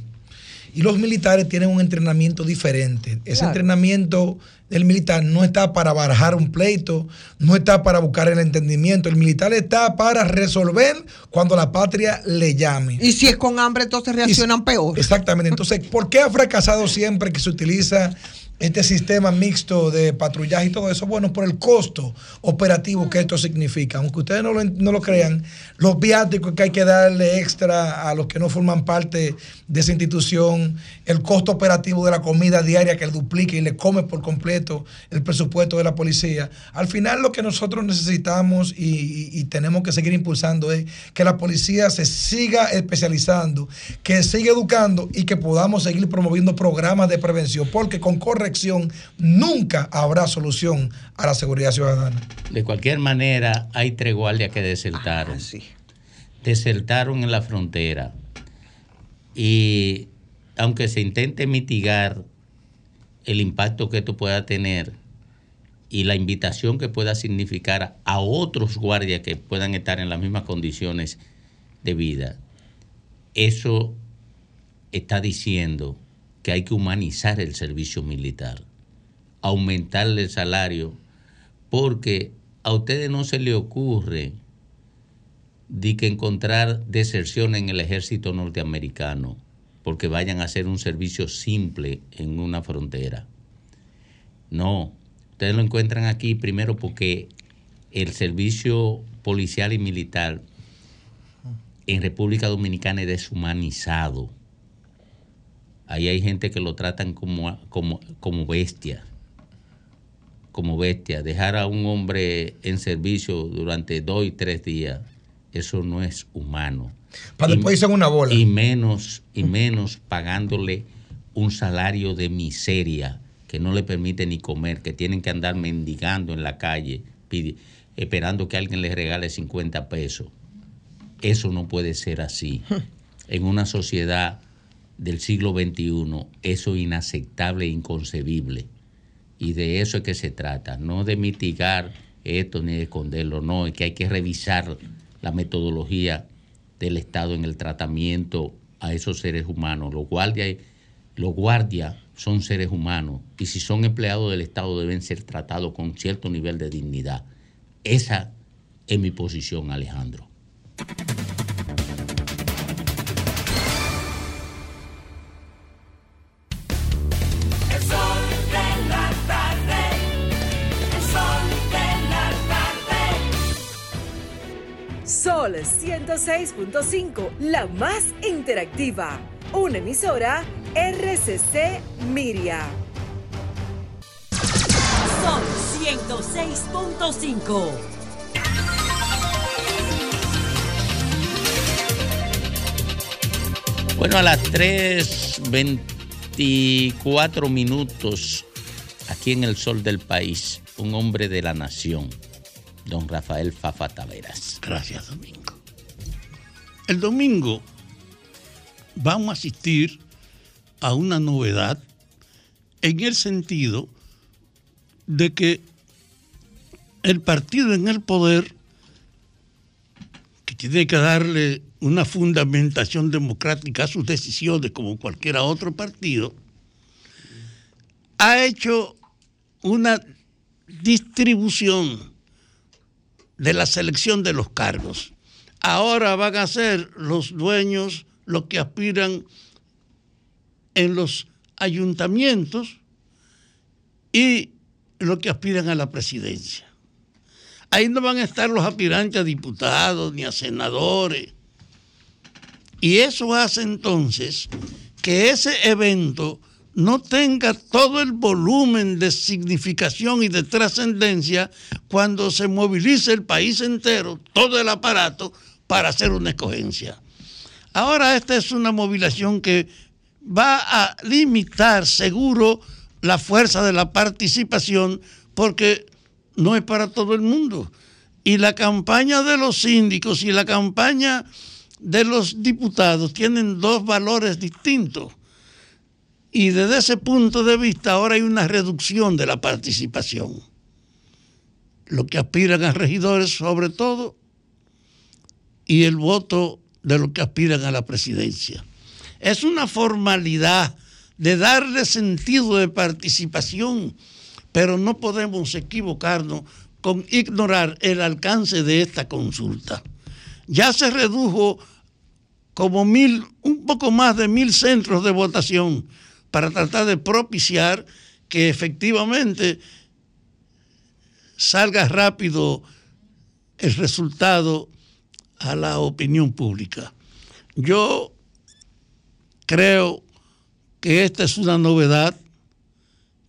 y los militares tienen un entrenamiento diferente. Ese entrenamiento del militar no está para barajar un pleito, no está para buscar el entendimiento. El militar está para resolver cuando la patria le llame. Y si es con hambre, entonces reaccionan peor. Exactamente. Entonces, ¿por qué ha fracasado siempre que se utiliza este sistema mixto de patrullaje y todo eso, bueno, por el costo operativo que esto significa. Aunque ustedes no lo, no lo crean, los viáticos que hay que darle extra a los que no forman parte de esa institución, el costo operativo de la comida diaria que le duplica y le come por completo el presupuesto de la policía. Al final lo que nosotros necesitamos y, tenemos que seguir impulsando es que la policía se siga especializando, que siga educando y que podamos seguir promoviendo programas de prevención, porque con corrección nunca habrá solución a la seguridad ciudadana. De cualquier manera, hay tres guardias que desertaron. Ah, desertaron en la frontera. Y aunque se intente mitigar el impacto que esto pueda tener y la invitación que pueda significar a otros guardias que puedan estar en las mismas condiciones de vida, eso está diciendo que hay que humanizar el servicio militar. aumentarle el salario, porque a ustedes no se le ocurre de que encontrar deserción en el ejército norteamericano porque vayan a hacer un servicio simple en una frontera. No, ustedes lo encuentran aquí primero porque el servicio policial y militar en República Dominicana es deshumanizado. Ahí hay gente que lo tratan como, como, como bestia. Como bestia. Dejar a un hombre en servicio durante dos y tres días, eso no es humano. Para después irse una bola. Y menos, y menos pagándole un salario de miseria que no le permite ni comer, que tienen que andar mendigando en la calle, esperando que alguien les regale 50 pesos. Eso no puede ser así. En una sociedad del siglo XXI, eso es inaceptable e inconcebible. Y de eso es que se trata, no de mitigar esto ni de esconderlo, no, es que hay que revisar la metodología del Estado en el tratamiento a esos seres humanos. Los guardias, los guardias son seres humanos y si son empleados del Estado deben ser tratados con cierto nivel de dignidad. Esa es mi posición, Alejandro. Sol 106.5, la más interactiva. Una emisora RCC Miria. Sol 106.5. Bueno, a las 3.24 minutos, aquí en el sol del país, un hombre de la nación, don Rafael Fafa Taveras. Gracias, Domingo. El domingo vamos a asistir a una novedad en el sentido de que el partido en el poder, que tiene que darle una fundamentación democrática a sus decisiones como cualquier otro partido, ha hecho una distribución de la selección de los cargos. Ahora van a ser los dueños los que aspiran en los ayuntamientos y los que aspiran a la presidencia. Ahí no van a estar los aspirantes a diputados ni a senadores. Y eso hace entonces que ese evento no tenga todo el volumen de significación y de trascendencia cuando se movilice el país entero, todo el aparato, para hacer una escogencia. Ahora esta es una movilización que va a limitar seguro la fuerza de la participación porque no es para todo el mundo. Y la campaña de los síndicos y la campaña de los diputados tienen dos valores distintos. Y desde ese punto de vista ahora hay una reducción de la participación. Los que aspiran a regidores sobre todo y el voto de los que aspiran a la presidencia. Es una formalidad de darle sentido de participación, pero no podemos equivocarnos con ignorar el alcance de esta consulta. Ya se redujo como mil, un poco más de mil centros de votación para tratar de propiciar que efectivamente salga rápido el resultado a la opinión pública. Yo creo que esta es una novedad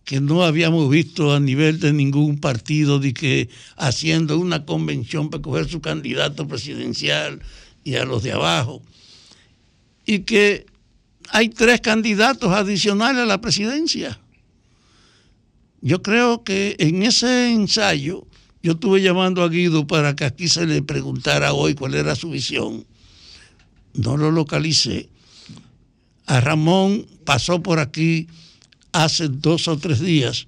que no habíamos visto a nivel de ningún partido de que haciendo una convención para coger su candidato presidencial y a los de abajo. Y que hay tres candidatos adicionales a la presidencia. Yo creo que en ese ensayo, yo estuve llamando a Guido para que aquí se le preguntara hoy cuál era su visión. No lo localicé. A Ramón pasó por aquí hace dos o tres días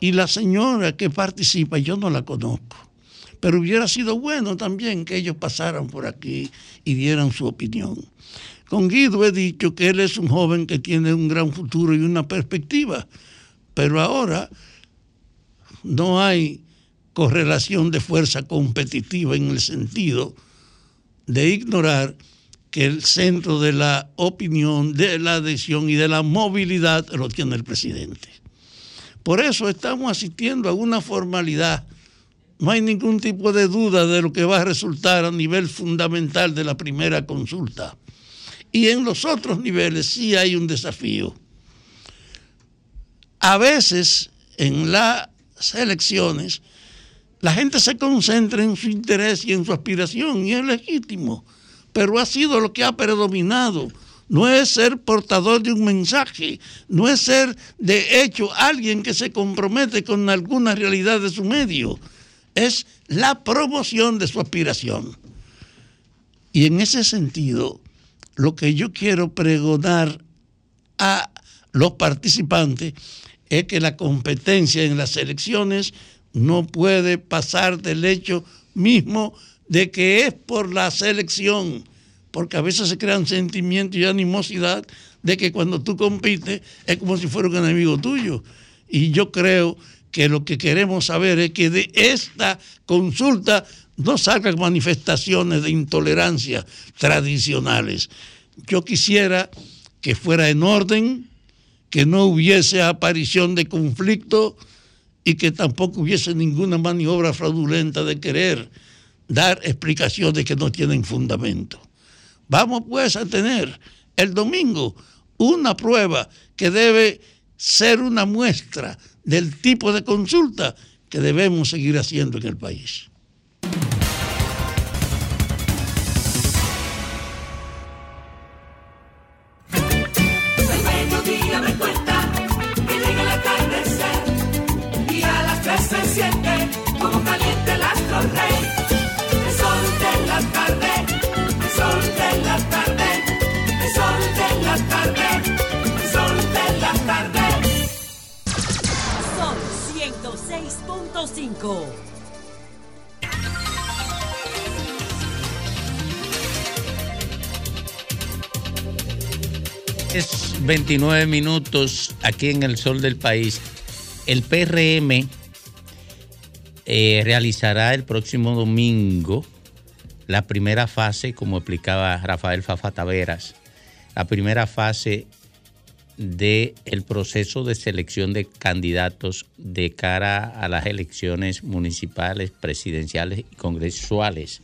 y la señora que participa, yo no la conozco. Pero hubiera sido bueno también que ellos pasaran por aquí y dieran su opinión. Con Guido he dicho que él es un joven que tiene un gran futuro y una perspectiva, pero ahora no hay correlación de fuerza competitiva en el sentido de ignorar que el centro de la opinión, de la adhesión y de la movilidad lo tiene el presidente. Por eso estamos asistiendo a una formalidad. No hay ningún tipo de duda de lo que va a resultar a nivel fundamental de la primera consulta. Y en los otros niveles sí hay un desafío. A veces en las elecciones la gente se concentra en su interés y en su aspiración y es legítimo, pero ha sido lo que ha predominado. No es ser portador de un mensaje, no es ser de hecho alguien que se compromete con alguna realidad de su medio, es la promoción de su aspiración. Y en ese sentido, lo que yo quiero pregonar a los participantes es que la competencia en las elecciones no puede pasar del hecho mismo de que es por la selección, porque a veces se crean sentimientos y animosidad de que cuando tú compites es como si fuera un enemigo tuyo. Y yo creo que lo que queremos saber es que de esta consulta no salgan manifestaciones de intolerancia tradicionales. Yo quisiera que fuera en orden, que no hubiese aparición de conflicto y que tampoco hubiese ninguna maniobra fraudulenta de querer dar explicaciones que no tienen fundamento. Vamos pues a tener el domingo una prueba que debe ser una muestra del tipo de consulta que debemos seguir haciendo en el país. Siente como caliente el astro rey. El sol de la tarde, el sol de la tarde, el sol de la tarde, el sol de la tarde. Son 106.5. Es 29 minutos aquí en el sol del país. El PRM eh, realizará el próximo domingo la primera fase, como explicaba Rafael Fafa Taveras, la primera fase del proceso de selección de candidatos de cara a las elecciones municipales, presidenciales y congresuales.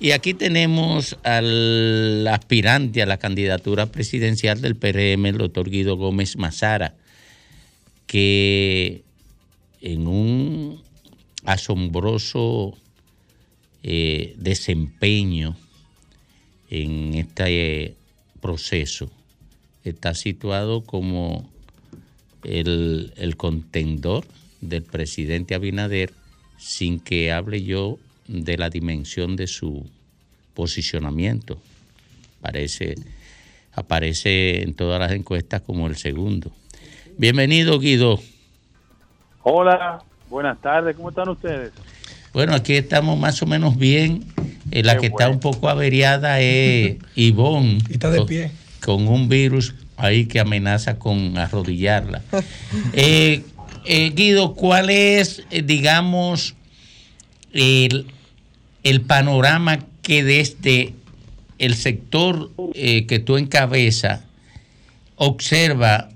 Y aquí tenemos al aspirante a la candidatura presidencial del PRM, el doctor Guido Gómez Mazara, que en un asombroso eh, desempeño en este proceso está situado como el, el contendor del presidente Abinader sin que hable yo de la dimensión de su posicionamiento. Parece, aparece en todas las encuestas como el segundo. Bienvenido, Guido. Hola, buenas tardes, ¿cómo están ustedes? Bueno, aquí estamos más o menos bien. Eh, la que está un poco averiada es Ivonne. está de con- pie. Con un virus ahí que amenaza con arrodillarla. Eh, eh, Guido, ¿cuál es, digamos, el, el panorama que desde el sector eh, que tú encabezas observa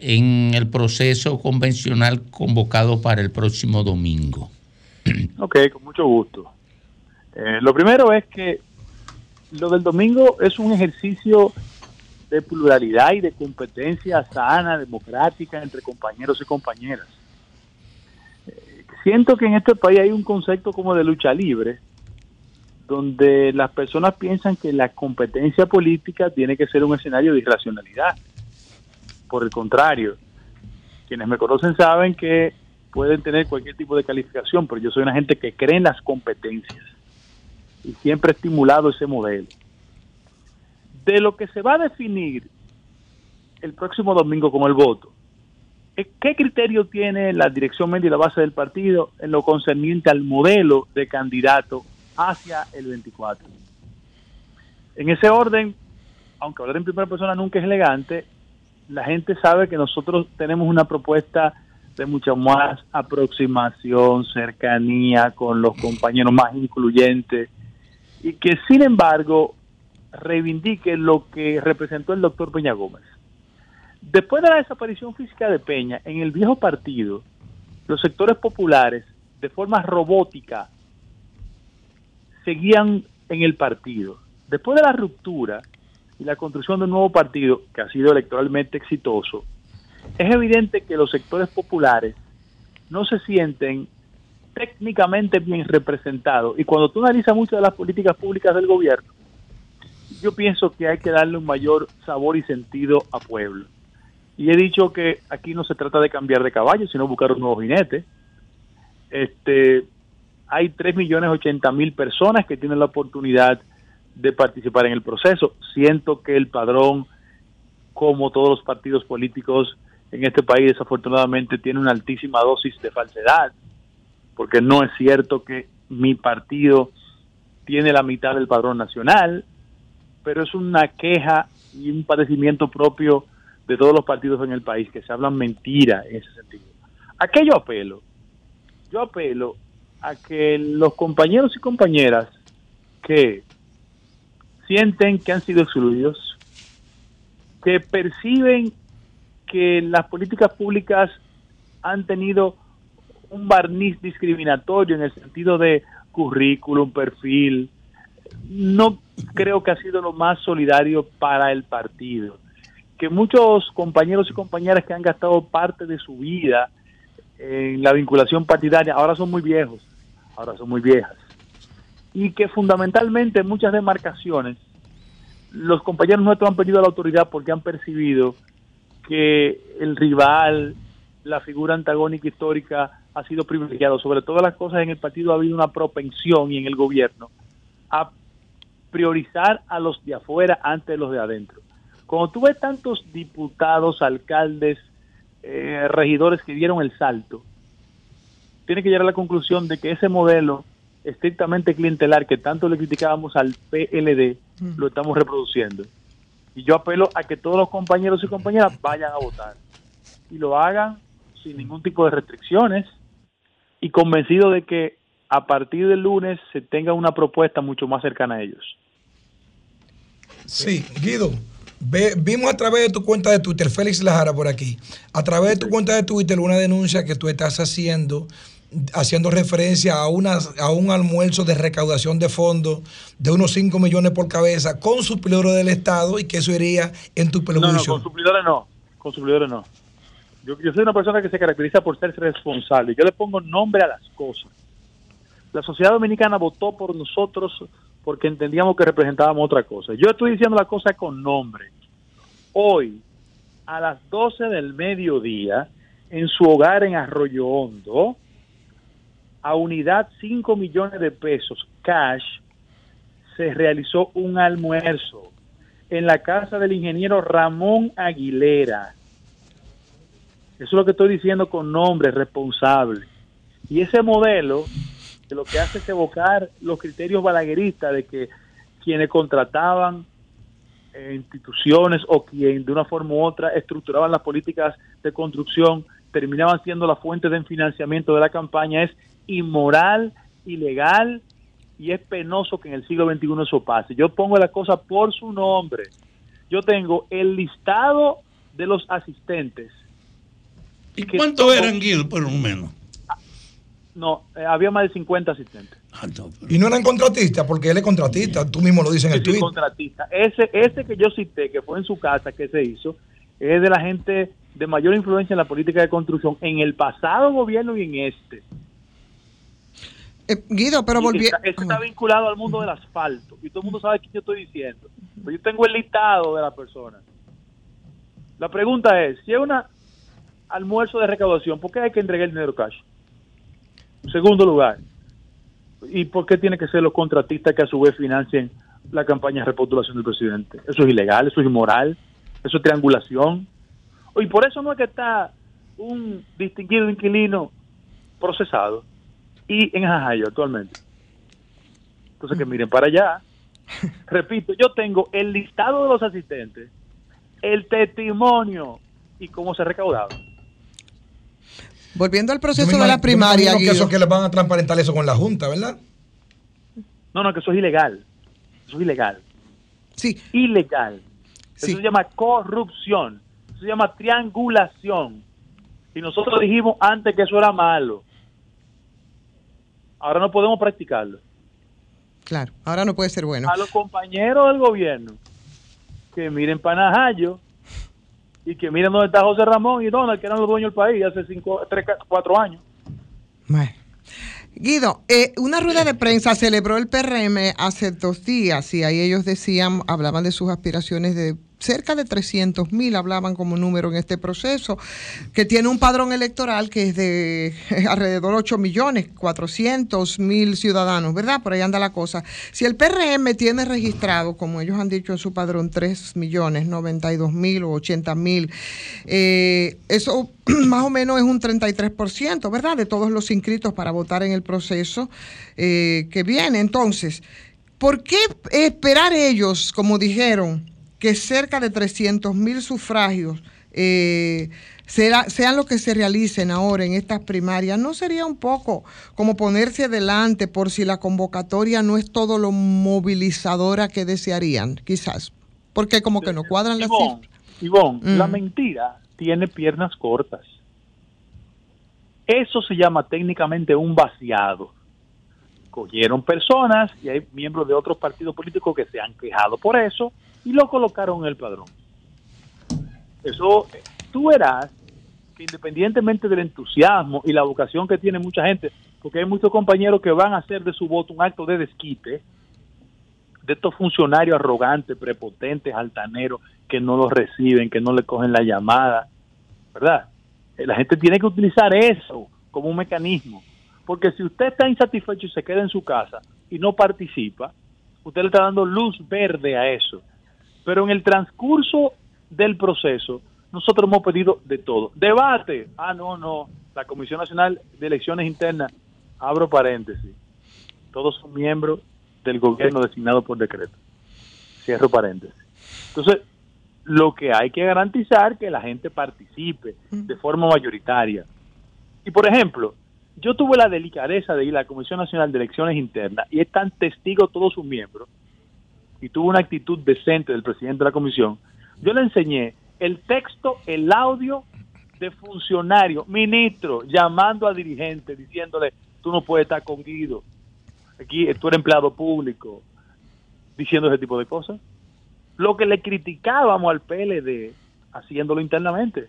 en el proceso convencional convocado para el próximo domingo? Ok, con mucho gusto. Eh, lo primero es que lo del domingo es un ejercicio de pluralidad y de competencia sana, democrática entre compañeros y compañeras. Eh, siento que en este país hay un concepto como de lucha libre, donde las personas piensan que la competencia política tiene que ser un escenario de irracionalidad. Por el contrario, quienes me conocen saben que pueden tener cualquier tipo de calificación, pero yo soy una gente que cree en las competencias y siempre he estimulado ese modelo. De lo que se va a definir el próximo domingo como el voto, ¿qué criterio tiene la dirección media y la base del partido en lo concerniente al modelo de candidato hacia el 24? En ese orden, aunque hablar en primera persona nunca es elegante, la gente sabe que nosotros tenemos una propuesta de mucha más aproximación, cercanía con los compañeros más incluyentes y que sin embargo reivindique lo que representó el doctor Peña Gómez. Después de la desaparición física de Peña, en el viejo partido, los sectores populares, de forma robótica, seguían en el partido. Después de la ruptura y la construcción de un nuevo partido, que ha sido electoralmente exitoso, es evidente que los sectores populares no se sienten técnicamente bien representados. Y cuando tú analizas muchas de las políticas públicas del gobierno, yo pienso que hay que darle un mayor sabor y sentido a pueblo. Y he dicho que aquí no se trata de cambiar de caballo, sino buscar un nuevo jinete. Este, hay 3 millones 80 mil personas que tienen la oportunidad de participar en el proceso. Siento que el padrón, como todos los partidos políticos en este país, desafortunadamente tiene una altísima dosis de falsedad, porque no es cierto que mi partido tiene la mitad del padrón nacional, pero es una queja y un padecimiento propio de todos los partidos en el país, que se hablan mentira en ese sentido. ¿A qué yo apelo? Yo apelo a que los compañeros y compañeras que sienten que han sido excluidos, que perciben que las políticas públicas han tenido un barniz discriminatorio en el sentido de currículum, perfil, no creo que ha sido lo más solidario para el partido. Que muchos compañeros y compañeras que han gastado parte de su vida en la vinculación partidaria ahora son muy viejos, ahora son muy viejas. Y que fundamentalmente en muchas demarcaciones los compañeros nuestros han perdido la autoridad porque han percibido que el rival, la figura antagónica histórica ha sido privilegiado. Sobre todas las cosas en el partido ha habido una propensión y en el gobierno a priorizar a los de afuera antes de los de adentro. Cuando tú ves tantos diputados, alcaldes, eh, regidores que dieron el salto, tiene que llegar a la conclusión de que ese modelo estrictamente clientelar que tanto le criticábamos al PLD, lo estamos reproduciendo. Y yo apelo a que todos los compañeros y compañeras vayan a votar y lo hagan sin ningún tipo de restricciones y convencido de que a partir del lunes se tenga una propuesta mucho más cercana a ellos. Sí, Guido, ve- vimos a través de tu cuenta de Twitter, Félix Lajara por aquí, a través de tu cuenta de Twitter una denuncia que tú estás haciendo, haciendo referencia a, una, a un almuerzo de recaudación de fondos de unos 5 millones por cabeza con suplidores del Estado y que eso iría en tu No, no, perjuicio. con suplidores no, con suplidores no. Yo, yo soy una persona que se caracteriza por ser responsable. Yo le pongo nombre a las cosas. La sociedad dominicana votó por nosotros porque entendíamos que representábamos otra cosa. Yo estoy diciendo la cosa con nombre. Hoy, a las 12 del mediodía, en su hogar en Arroyo Hondo, a unidad 5 millones de pesos cash, se realizó un almuerzo en la casa del ingeniero Ramón Aguilera. Eso es lo que estoy diciendo con nombre responsable. Y ese modelo de lo que hace es evocar los criterios balagueristas de que quienes contrataban eh, instituciones o quien de una forma u otra estructuraban las políticas de construcción terminaban siendo la fuente de financiamiento de la campaña es inmoral, ilegal y es penoso que en el siglo XXI eso pase. Yo pongo la cosa por su nombre. Yo tengo el listado de los asistentes. ¿Y cuántos eran, Guido, por lo menos? No, eh, había más de 50 asistentes. Y no eran contratistas, porque él es contratista, tú mismo lo dices en el soy tweet. contratista. Ese, ese que yo cité, que fue en su casa que se hizo, es de la gente de mayor influencia en la política de construcción en el pasado gobierno y en este. Eh, Guido, pero Y volví. Está, vinculado al mundo del asfalto. Y todo el mundo sabe qué yo estoy diciendo. Pero yo tengo el listado de la persona. La pregunta es, si es un almuerzo de recaudación, ¿por qué hay que entregar el dinero cash? Segundo lugar, ¿y por qué tiene que ser los contratistas que a su vez financien la campaña de repostulación del presidente? Eso es ilegal, eso es inmoral, eso es triangulación. Y por eso no es que está un distinguido inquilino procesado y en Jajayo actualmente. Entonces que miren para allá. Repito, yo tengo el listado de los asistentes, el testimonio y cómo se ha recaudado. Volviendo al proceso de la primaria, que eso que le van a transparentar eso con la Junta, ¿verdad? No, no, que eso es ilegal. Eso es ilegal. Sí. Ilegal. Sí. Eso se llama corrupción. Eso se llama triangulación. Y nosotros dijimos antes que eso era malo. Ahora no podemos practicarlo. Claro, ahora no puede ser bueno. A los compañeros del gobierno que miren Panajayo y que miren dónde está José Ramón y Donald, que eran los dueños del país hace cinco, tres, cuatro años. Bueno. Guido, eh, una rueda de prensa celebró el PRM hace dos días y ahí ellos decían, hablaban de sus aspiraciones de cerca de 300 mil, hablaban como número en este proceso, que tiene un padrón electoral que es de alrededor de 8 millones 400 mil ciudadanos, ¿verdad? Por ahí anda la cosa. Si el PRM tiene registrado, como ellos han dicho en su padrón, 3 millones 92 mil o 80 mil, eh, eso más o menos es un 33%, ¿verdad? De todos los inscritos para votar en el proceso eh, que viene. Entonces, ¿por qué esperar ellos, como dijeron, que cerca de 300 mil sufragios eh, sean los que se realicen ahora en estas primarias? ¿No sería un poco como ponerse adelante por si la convocatoria no es todo lo movilizadora que desearían, quizás? Porque como que no cuadran las Ivonne, cifras. Ivonne, Mm. la mentira tiene piernas cortas. Eso se llama técnicamente un vaciado. Cogieron personas y hay miembros de otros partidos políticos que se han quejado por eso y lo colocaron en el padrón. Eso, tú verás que independientemente del entusiasmo y la vocación que tiene mucha gente, porque hay muchos compañeros que van a hacer de su voto un acto de desquite, de estos funcionarios arrogantes, prepotentes, altaneros, que no los reciben, que no le cogen la llamada, ¿verdad? Eh, La gente tiene que utilizar eso como un mecanismo, porque si usted está insatisfecho y se queda en su casa y no participa, usted le está dando luz verde a eso. Pero en el transcurso del proceso, nosotros hemos pedido de todo. Debate. Ah, no, no. La Comisión Nacional de Elecciones Internas, abro paréntesis. Todos son miembros del gobierno designado por decreto. Cierro paréntesis. Entonces, lo que hay que garantizar que la gente participe de forma mayoritaria. Y por ejemplo, yo tuve la delicadeza de ir a la Comisión Nacional de Elecciones Internas y están testigos todos sus miembros y tuvo una actitud decente del presidente de la comisión. Yo le enseñé el texto, el audio de funcionario, ministro, llamando a dirigentes, diciéndole, tú no puedes estar con Guido, aquí tú eres empleado público, diciendo ese tipo de cosas. Lo que le criticábamos al PLD, haciéndolo internamente.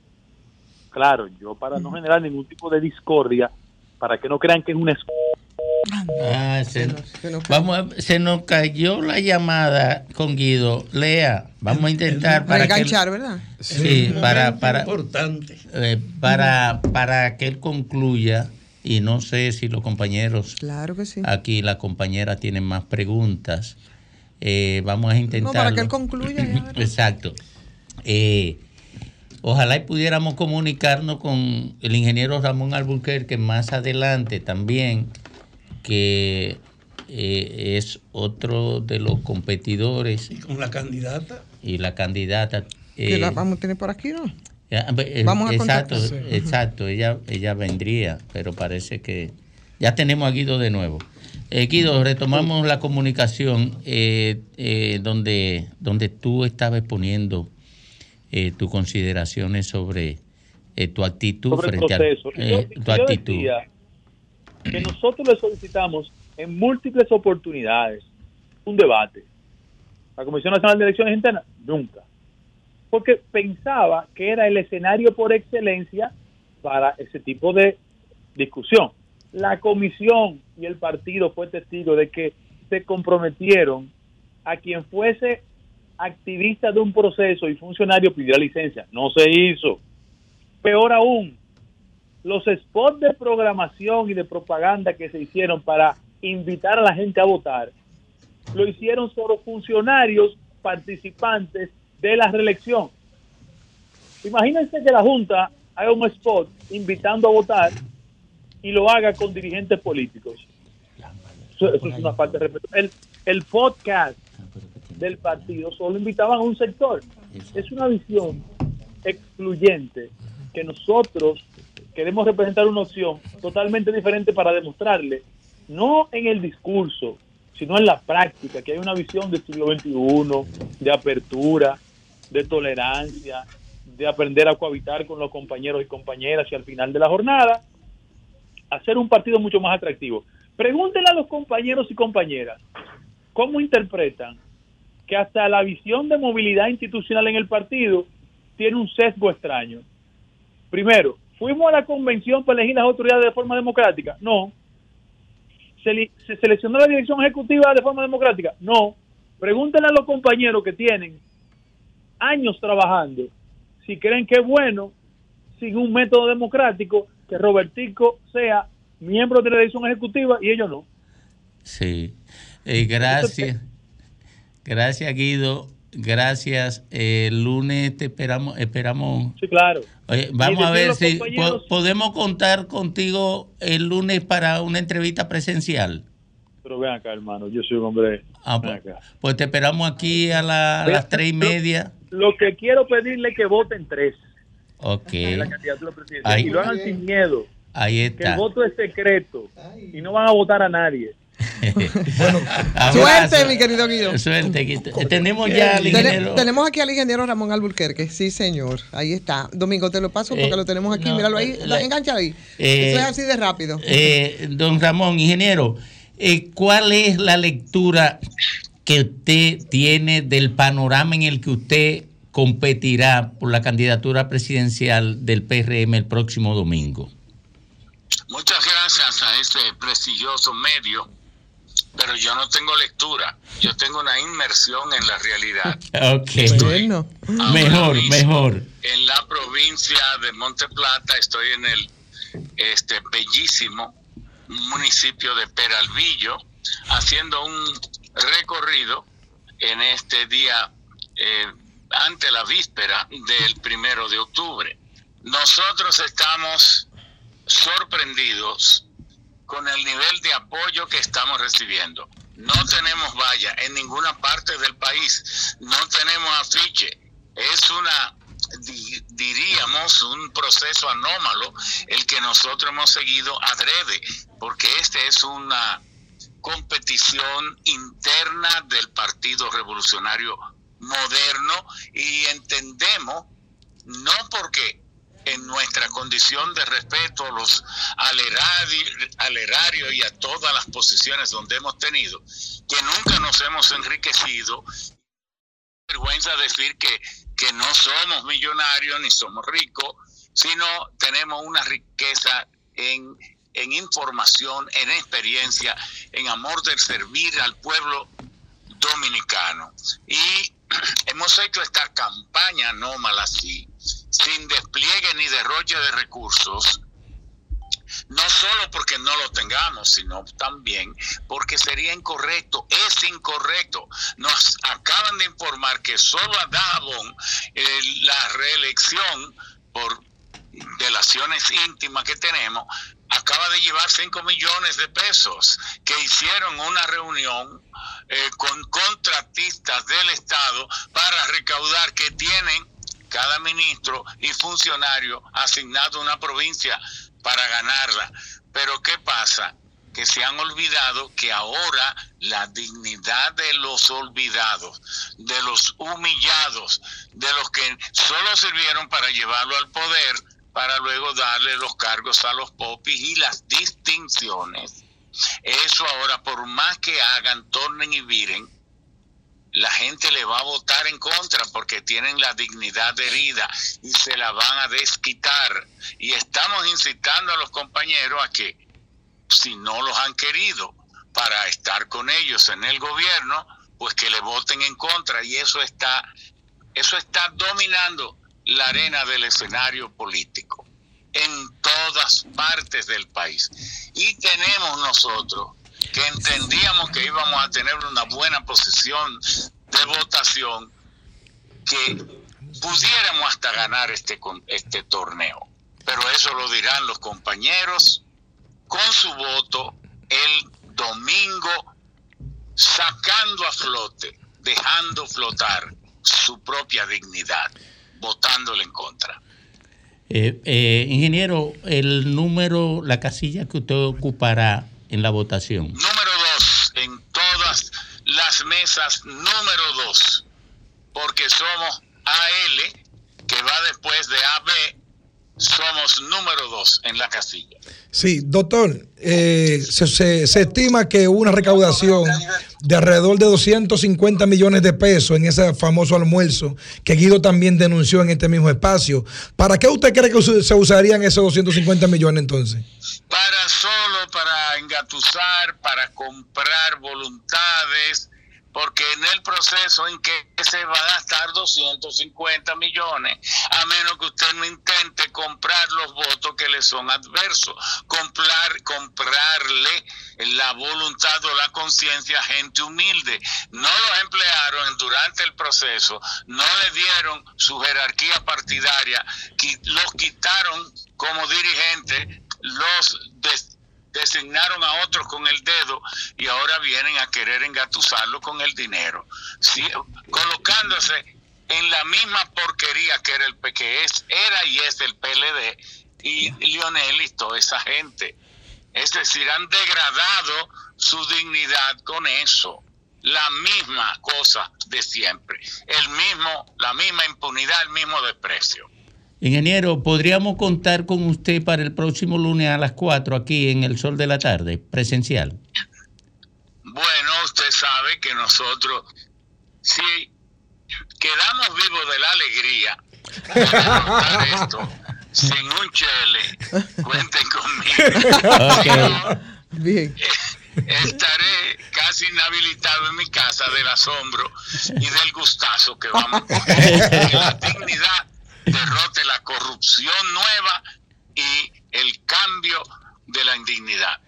Claro, yo para no generar ningún tipo de discordia, para que no crean que es una Ah, se, vamos a- se nos cayó la llamada con Guido. Lea, vamos a intentar para que, Reenganchar, ¿verdad? sí, para, para, importante. eh, para, para que él concluya. Y no sé si los compañeros, Claro que sí. aquí la compañera tienen más preguntas. Eh, vamos a No, intentar. para que él concluya. Exacto. Eh, ojalá y pudiéramos comunicarnos con el ingeniero Ramón Alburquerque más adelante también, que eh, es otro de los competidores Con la candidata. y la candidata. Que eh, la vamos a tener por aquí, ¿no? ya, eh, Vamos a exacto, exacto, ella, ella vendría, pero parece que ya tenemos a Guido de nuevo. Eh, Guido, retomamos la comunicación eh, eh, donde, donde tú estabas exponiendo eh, tus consideraciones sobre eh, tu actitud sobre el frente proceso. a Y yo- eh, y tu yo actitud. decía que nosotros le solicitamos en múltiples oportunidades un debate. La Comisión Nacional de Elecciones Internas, nunca. Porque pensaba que era el escenario por excelencia para ese tipo de discusión. La comisión y el partido fue testigo de que se comprometieron a quien fuese activista de un proceso y funcionario pidió licencia. No se hizo. Peor aún, los spots de programación y de propaganda que se hicieron para invitar a la gente a votar, lo hicieron solo funcionarios participantes de la reelección. Imagínense que la Junta haga un spot invitando a votar y lo haga con dirigentes políticos. Eso, es una falta de respeto. El, el podcast del partido solo invitaban a un sector. Es una visión excluyente que nosotros queremos representar una opción totalmente diferente para demostrarle, no en el discurso, sino en la práctica, que hay una visión del siglo XXI, de apertura, de tolerancia, de aprender a cohabitar con los compañeros y compañeras y al final de la jornada, hacer un partido mucho más atractivo. Pregúntenle a los compañeros y compañeras cómo interpretan que hasta la visión de movilidad institucional en el partido tiene un sesgo extraño. Primero, ¿fuimos a la convención para elegir las autoridades de forma democrática? No. ¿Se, seleccionó la dirección ejecutiva de forma democrática? No. Pregúntenle a los compañeros que tienen años trabajando si creen que es bueno, sin un método democrático, que Robertico sea miembro de la dirección ejecutiva y ellos no. Sí. Eh, gracias. Gracias, Guido. Gracias. Eh, el lunes te esperamos. esperamos. Sí, claro. Oye, vamos a ver si po- podemos contar contigo el lunes para una entrevista presencial. Pero ven acá, hermano, yo soy un hombre. Ah, ven pues, acá. pues te esperamos aquí a, la- a Mira, las tres y media. Lo que quiero pedirle es que voten tres Ok. en la candidatura presidencial Ahí, y lo hagan sin miedo. ahí Que el está. voto es secreto y no van a votar a nadie. Suerte, mi querido Guido. Suerte. Guido. Tenemos ya al ingeniero. tenemos aquí al ingeniero Ramón Alburquerque. Sí, señor. Ahí está. Domingo, te lo paso porque Eh, lo tenemos aquí. no, Míralo ahí. la- Engancha ahí. Eh, Eso es así de rápido. Eh, don Ramón, ingeniero, eh, ¿cuál es la lectura que usted tiene del panorama en el que usted competirá por la candidatura presidencial del PRM el próximo domingo? Muchas gracias a este prestigioso medio, pero yo no tengo lectura, yo tengo una inmersión en la realidad. Ok. Bueno. Mejor, mejor. En la provincia de Monte Plata estoy en el este bellísimo municipio de Peralvillo haciendo un recorrido en este día eh, ante la víspera del primero de octubre. Nosotros estamos sorprendidos con el nivel de apoyo que estamos recibiendo. No tenemos valla en ninguna parte del país, no tenemos afiche. Es una, di- diríamos, un proceso anómalo el que nosotros hemos seguido adrede, porque este es una competición interna del Partido Revolucionario Moderno y entendemos, no porque en nuestra condición de respeto a los al erario, al erario y a todas las posiciones donde hemos tenido, que nunca nos hemos enriquecido. Vergüenza decir que, que no somos millonarios ni somos ricos, sino tenemos una riqueza en, en información, en experiencia, en amor del servir al pueblo dominicano. Y hemos hecho esta campaña anómala así, sin despliegue ni derroche de recursos, no solo porque no lo tengamos, sino también porque sería incorrecto, es incorrecto. Nos acaban de informar que solo a Dajabón eh, la reelección por delaciones íntimas que tenemos acaba de llevar 5 millones de pesos que hicieron una reunión eh, con contratistas del Estado para recaudar que tienen cada ministro y funcionario asignado una provincia para ganarla. Pero ¿qué pasa? Que se han olvidado que ahora la dignidad de los olvidados, de los humillados, de los que solo sirvieron para llevarlo al poder, para luego darle los cargos a los popis y las distinciones. Eso ahora, por más que hagan, tornen y viren, la gente le va a votar en contra porque tienen la dignidad herida y se la van a desquitar. Y estamos incitando a los compañeros a que, si no los han querido para estar con ellos en el gobierno, pues que le voten en contra. Y eso está, eso está dominando la arena del escenario político en todas partes del país. Y tenemos nosotros que entendíamos que íbamos a tener una buena posición de votación, que pudiéramos hasta ganar este, este torneo. Pero eso lo dirán los compañeros con su voto el domingo, sacando a flote, dejando flotar su propia dignidad, votándole en contra. Eh, eh, ingeniero, el número, la casilla que usted ocupará en la votación. Número dos, en todas las mesas, número dos, porque somos AL, que va después de AB, somos número dos en la casilla. Sí, doctor, eh, se, se- se estima que hubo una recaudación de alrededor de 250 millones de pesos en ese famoso almuerzo que Guido también denunció en este mismo espacio. ¿Para qué usted cree que se usarían esos 250 millones entonces? Para solo para engatusar, para comprar voluntades, porque en el proceso en que se va a gastar 250 millones, a menos que usted no intente comprar los votos que le son adversos, comprar, comprarle la voluntad o la conciencia a gente humilde. No los emplearon durante el proceso, no le dieron su jerarquía partidaria, los quitaron como dirigentes, los des- designaron a otros con el dedo y ahora vienen a querer engatusarlo con el dinero, Sí, colocándose en la misma porquería que era el que es era y es el PLD y Lionel y toda esa gente. Es decir, han degradado su dignidad con eso. La misma cosa de siempre, el mismo, la misma impunidad, el mismo desprecio. Ingeniero, ¿podríamos contar con usted para el próximo lunes a las 4 aquí en el sol de la tarde, presencial? Bueno, usted sabe que nosotros, si quedamos vivos de la alegría de derrotar esto sin un chele, cuenten conmigo. Bien. Estaré casi inhabilitado en mi casa del asombro y del gustazo que vamos a tener. La dignidad derrote la corrupción nueva y el cambio de la indignidad.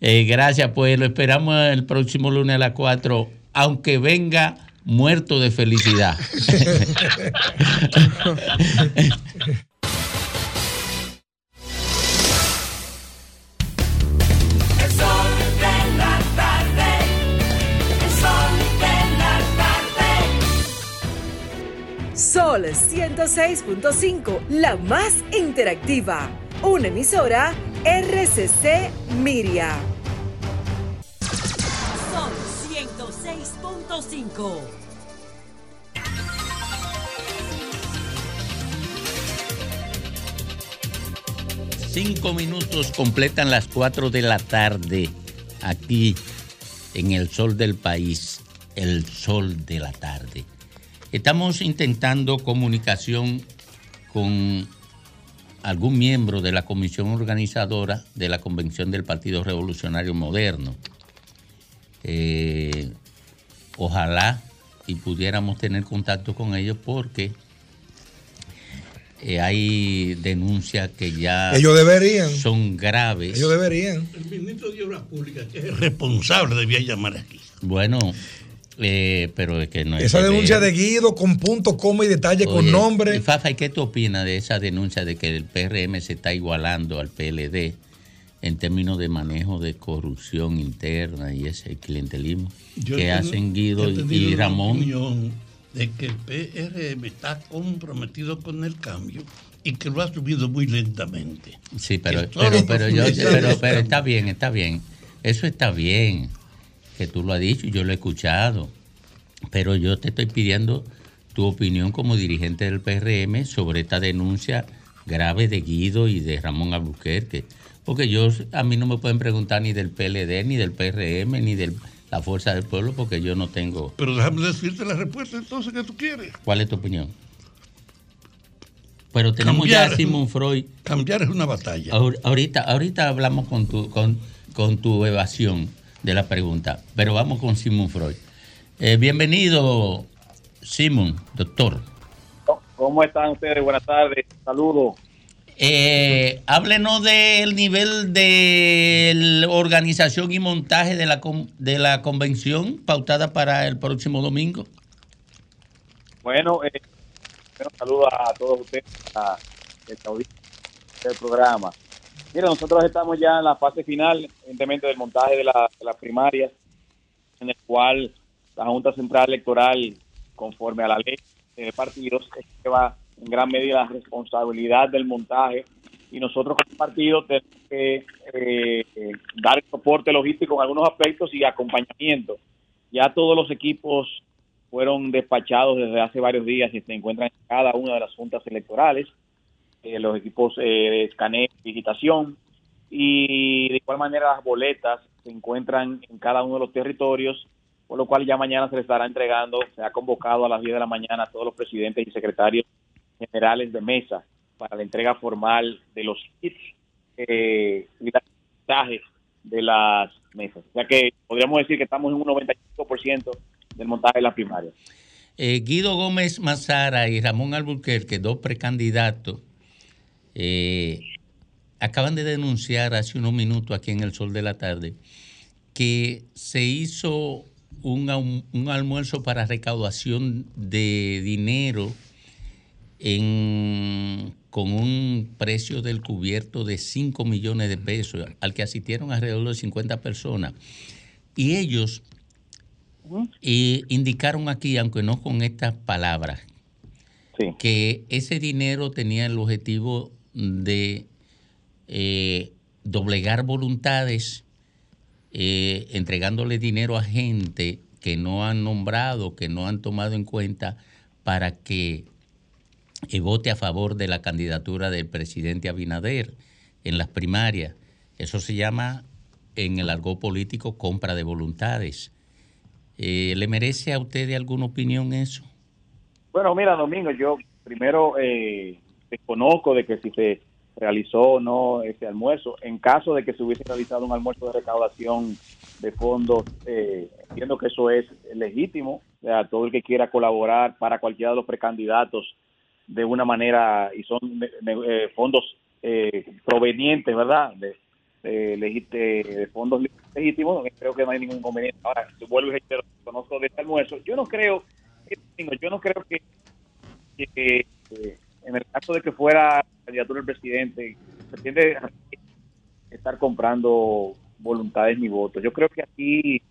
Eh, gracias, pues lo esperamos el próximo lunes a las 4, aunque venga muerto de felicidad. Sol 106.5, la más interactiva. Una emisora RCC Miria. Sol 106.5. Cinco minutos completan las 4 de la tarde aquí en el sol del país, el sol de la tarde. Estamos intentando comunicación con algún miembro de la comisión organizadora de la convención del Partido Revolucionario Moderno. Eh, ojalá y pudiéramos tener contacto con ellos porque eh, hay denuncias que ya Ellos deberían. son graves. Ellos deberían. El ministro de Obras Públicas, que es responsable, debía llamar aquí. Bueno, eh, pero es que no es Esa que denuncia ver. de Guido con punto, coma y detalle, con nombre. y Fafa, ¿y qué tú opinas de esa denuncia de que el PRM se está igualando al PLD en términos de manejo de corrupción interna y ese clientelismo Yo tenido- hacen Guido y- Ramón? opinión de que el PRM está comprometido con el cambio y que lo ha subido muy lentamente. Sí, pero, pero, pero, yo, pero, pero está bien, está bien. Eso está bien, que tú lo has dicho y yo lo he escuchado. Pero yo te estoy pidiendo tu opinión como dirigente del PRM sobre esta denuncia grave de Guido y de Ramón Albuquerque. Porque yo, a mí no me pueden preguntar ni del PLD, ni del PRM, ni de la Fuerza del Pueblo, porque yo no tengo... Pero déjame decirte la respuesta entonces que tú quieres. ¿Cuál es tu opinión? Pero tenemos ya a Simon Freud. Cambiar es una batalla. Ahor- Ahorita, ahorita hablamos con tu, con, con tu evasión de la pregunta, pero vamos con Simon Freud. Eh, bienvenido, Simon, doctor. ¿Cómo están ustedes? Buenas tardes. Saludos. Eh, háblenos del nivel de la organización y montaje de la, de la convención pautada para el próximo domingo. Bueno, eh, bueno, saludos a todos ustedes, a esta audiencia del programa. Mira, nosotros estamos ya en la fase final, evidentemente, del montaje de, la- de las primarias, en el cual la Junta Central Electoral, conforme a la ley de partidos, es que va en gran medida la responsabilidad del montaje y nosotros como partido tenemos que eh, dar soporte logístico en algunos aspectos y acompañamiento. Ya todos los equipos fueron despachados desde hace varios días y se encuentran en cada una de las juntas electorales, los equipos eh, de escaneo digitación, y de igual manera las boletas se encuentran en cada uno de los territorios, por lo cual ya mañana se les estará entregando, se ha convocado a las 10 de la mañana a todos los presidentes y secretarios generales de mesa para la entrega formal de los kits eh, y montaje de las mesas. O sea que podríamos decir que estamos en un 95% del montaje de las primarias. Eh, Guido Gómez Mazara y Ramón Alburquerque, dos precandidatos, eh, acaban de denunciar hace unos minutos aquí en el Sol de la Tarde que se hizo un, almuerzo para recaudación de dinero en- con un precio del cubierto de 5 millones de pesos, al que asistieron alrededor de 50 personas. Y ellos eh, indicaron aquí, aunque no con estas palabras, que ese dinero tenía el objetivo de eh, doblegar voluntades, eh, entregándole dinero a gente que no han nombrado, que no han tomado en cuenta para que eh, vote a favor de la candidatura del presidente Abinader en las primarias. Eso se llama en el argot político compra de voluntades. Eh, ¿Le merece a usted alguna opinión eso? Bueno, mira, Domingo, yo primero eh, desconozco de que si se realizó o no ese almuerzo. En caso de que se hubiese realizado un almuerzo de recaudación de fondos, eh, entiendo que eso es legítimo. Todo el que quiera colaborar para cualquiera de los precandidatos de una manera, y son de- eh, fondos eh, provenientes, ¿verdad? De, de, de- fondos legítimos, creo que no hay ningún inconveniente. Ahora, vuelvo y reitero, conozco de este almuerzo. Yo no creo, yo no creo que que eh, en el caso de que fuera candidatura del presidente, pretende estar comprando voluntades ni votos. Yo creo que aquí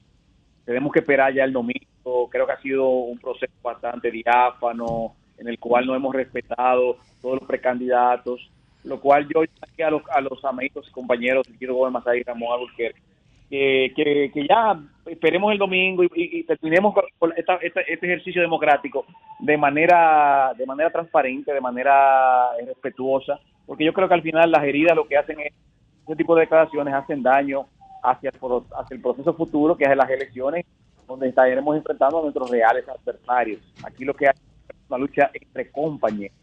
tenemos que esperar ya el domingo. Creo que ha sido un proceso bastante diáfano, en el cual no hemos respetado todos los precandidatos, lo cual yo aquí a los, a los amigos y compañeros, quiero Gómez Mazay y Ramón Alburquerque, que, que, ya esperemos el domingo y, terminemos con, esta- esta- este ejercicio democrático de manera de manera transparente, de manera respetuosa, porque yo creo que al final las heridas lo que hacen es, este tipo de declaraciones hacen daño hacia el, hacia el proceso futuro, que es las elecciones, donde estaremos enfrentando a nuestros reales adversarios. Aquí lo que hay es una lucha entre compañeros.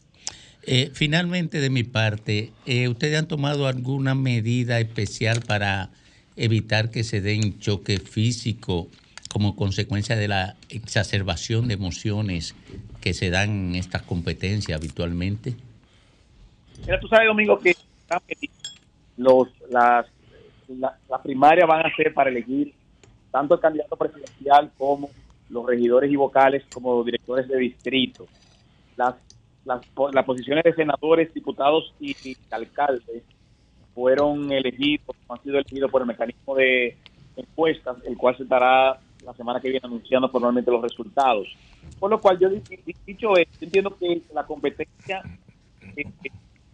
Eh, finalmente, de mi parte, eh, ¿ustedes han tomado alguna medida especial para evitar que se den choque físico como consecuencia de la exacerbación de emociones que se dan en estas competencias habitualmente? Mira, tú sabes, Domingo, que los, las, la- primarias van a ser para elegir tanto el candidato presidencial como los regidores y vocales como directores de distrito. Las, las, las posiciones de senadores, diputados y alcaldes fueron elegidos, han sido elegidos por el mecanismo de encuestas, el cual se estará la semana que viene anunciando formalmente los resultados. Por lo cual yo di- di- dicho esto, entiendo que la competencia es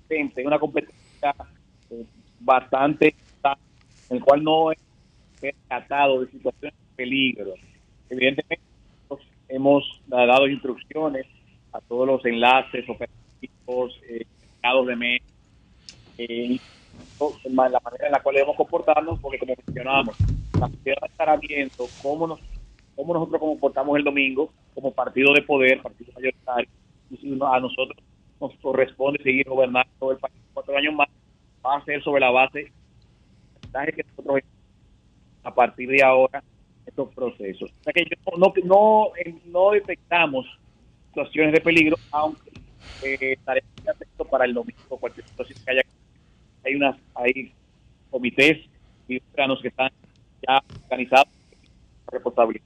es una competencia eh, bastante en el cual no es rescatado de situaciones de peligro. Evidentemente, hemos dado instrucciones a todos los enlaces operativos, eh, de medios, eh, la manera en la cual debemos comportarnos, porque como mencionábamos, la sociedad estará viendo cómo, nos, cómo nosotros nos comportamos el domingo como partido de poder, partido mayoritario, y si a nosotros nos corresponde seguir gobernando el país cuatro años más, va a ser sobre la base que nosotros a partir de ahora estos procesos. O sea que yo no, eh, detectamos situaciones de peligro, aunque eh, estaremos atentos para el domingo, cualquier situación que haya. Hay unas, hay comités y órganos que están ya organizados responsabilidad.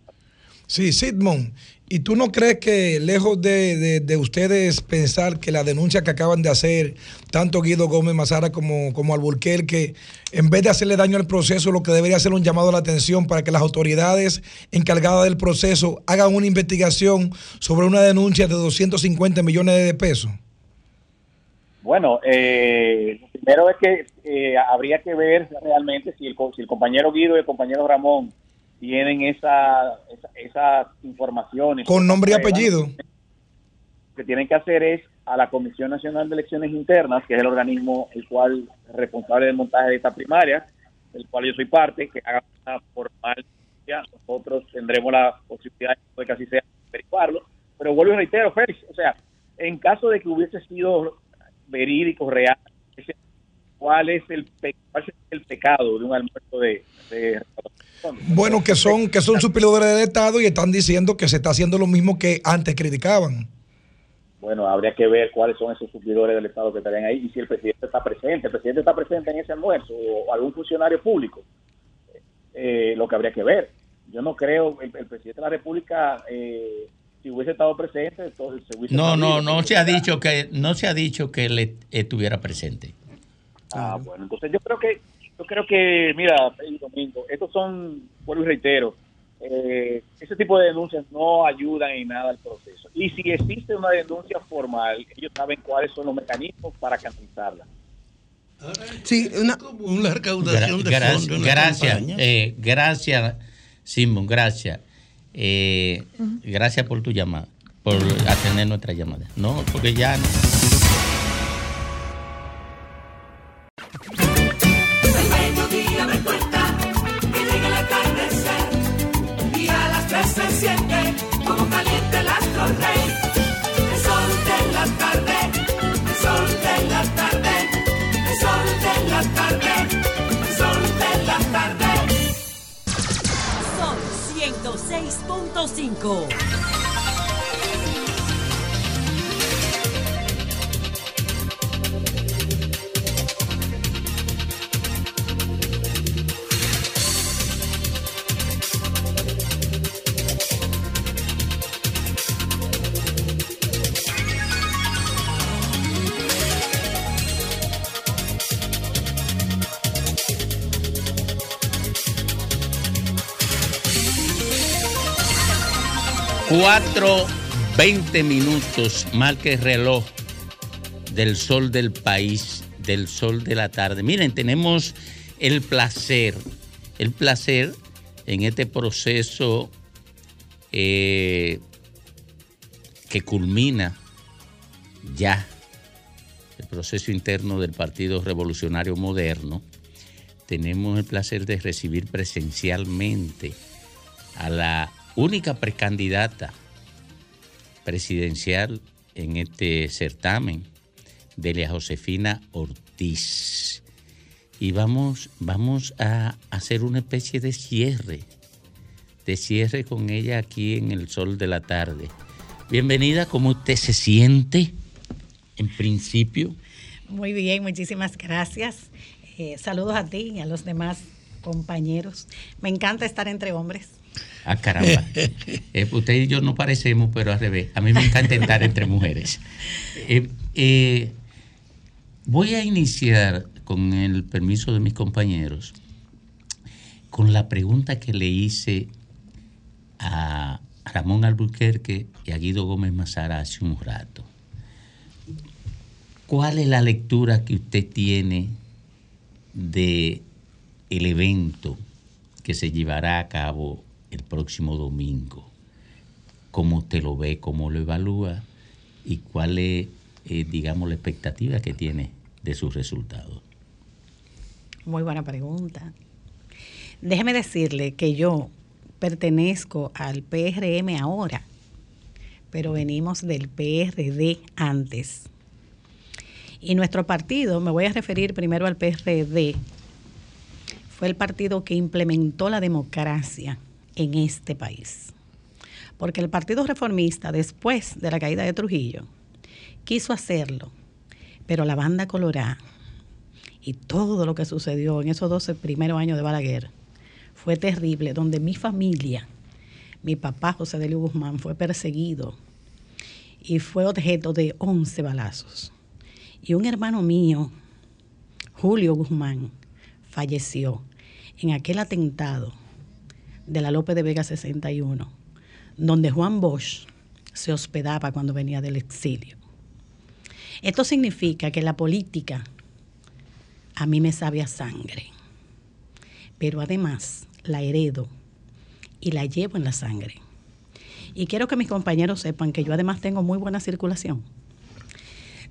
Sí, Sidmon, ¿y tú no crees que lejos de, de- de ustedes pensar que la denuncia que acaban de hacer, tanto Guido Gómez Mazara como, como Alburquerque, en vez de hacerle daño al proceso, lo que debería ser un llamado a la atención para que las autoridades encargadas del proceso hagan una investigación sobre una denuncia de 250 millones de pesos? Bueno, eh, lo primero es que eh, habría que ver realmente si el, si el compañero Guido y el compañero Ramón tienen esa, esa- esas informaciones. Con nombre y apellido. Lo que tienen que hacer es a la Comisión Nacional de Elecciones Internas, que es el organismo el cual es responsable del montaje de esta primaria, del cual yo soy parte, que haga una formal ya, nosotros tendremos la posibilidad de que así sea averiguarlo. Pero vuelvo y reitero, Félix, o sea, en caso de que hubiese sido verídico, real, ¿cuál es el, pe- cuál es el pecado de un almuerzo de, de Bueno, que son, que son suplidores del Estado y están diciendo que se está haciendo lo mismo que antes criticaban. Bueno, habría que ver cuáles son esos suplidores del Estado que estarían ahí y si el presidente está presente. El presidente está presente en ese almuerzo o algún funcionario público. Eh, lo que habría que ver. Yo no creo, el, el presidente de la República, eh, si hubiese estado presente, entonces se hubiese No, no, no se ha dicho que no se ha dicho que él est- estuviera presente. Ah, bueno, entonces yo creo que, yo creo que, mira, Félix Domingo, estos son, vuelvo y reitero, eh, ese tipo de denuncias no ayudan en nada al proceso. Y si existe una denuncia formal, ellos saben cuáles son los mecanismos para canalizarla. Sí, una, una recaudación de Gra- fondos gracias, eh, gracias, Simón, gracias. Eh, Gracias por tu llamada, por atender nuestra llamada. No, porque ya no. 106.5. Cuatro, 20 minutos, marca el reloj del sol del país, del sol de la tarde. Miren, tenemos el placer, el placer en este proceso eh, que culmina ya el proceso interno del Partido Revolucionario Moderno. Tenemos el placer de recibir presencialmente a la única precandidata presidencial en este certamen, Delia Josefina Ortiz. Y vamos, vamos a hacer una especie de cierre, de cierre con ella aquí en el sol de la tarde. Bienvenida, ¿cómo usted se siente en principio? Muy bien, muchísimas gracias. Eh, saludos a ti y a los demás compañeros. Me encanta estar entre hombres. Ah, caramba. Eh, usted y yo no parecemos, pero al revés. A mí me encanta estar entre mujeres. Eh, eh, voy a iniciar, con el permiso de mis compañeros, con la pregunta que le hice a Ramón Albuquerque y a Guido Gómez Mazara hace un rato. ¿Cuál es la lectura que usted tiene de el evento que se llevará a cabo el próximo domingo? ¿Cómo usted lo ve? ¿Cómo lo evalúa? ¿Y cuál es, eh, digamos, la expectativa que tiene de sus resultados? Muy buena pregunta. Déjeme decirle que yo pertenezco al PRM ahora, pero venimos del PRD antes. Y nuestro partido, me voy a referir primero al PRD, fue el partido que implementó la democracia en este país. Porque el Partido Reformista, después de la caída de Trujillo, quiso hacerlo, pero la banda colorada y todo lo que sucedió en esos 12 primeros años de Balaguer fue terrible, donde mi familia, mi papá José Delio Guzmán, fue perseguido y fue objeto de 11 balazos. Y un hermano mío, Julio Guzmán, falleció en aquel atentado de la López de Vega 61, donde Juan Bosch se hospedaba cuando venía del exilio. Esto significa que la política a mí me sabe a sangre, pero además la heredo y la llevo en la sangre. Y quiero que mis compañeros sepan que yo además tengo muy buena circulación.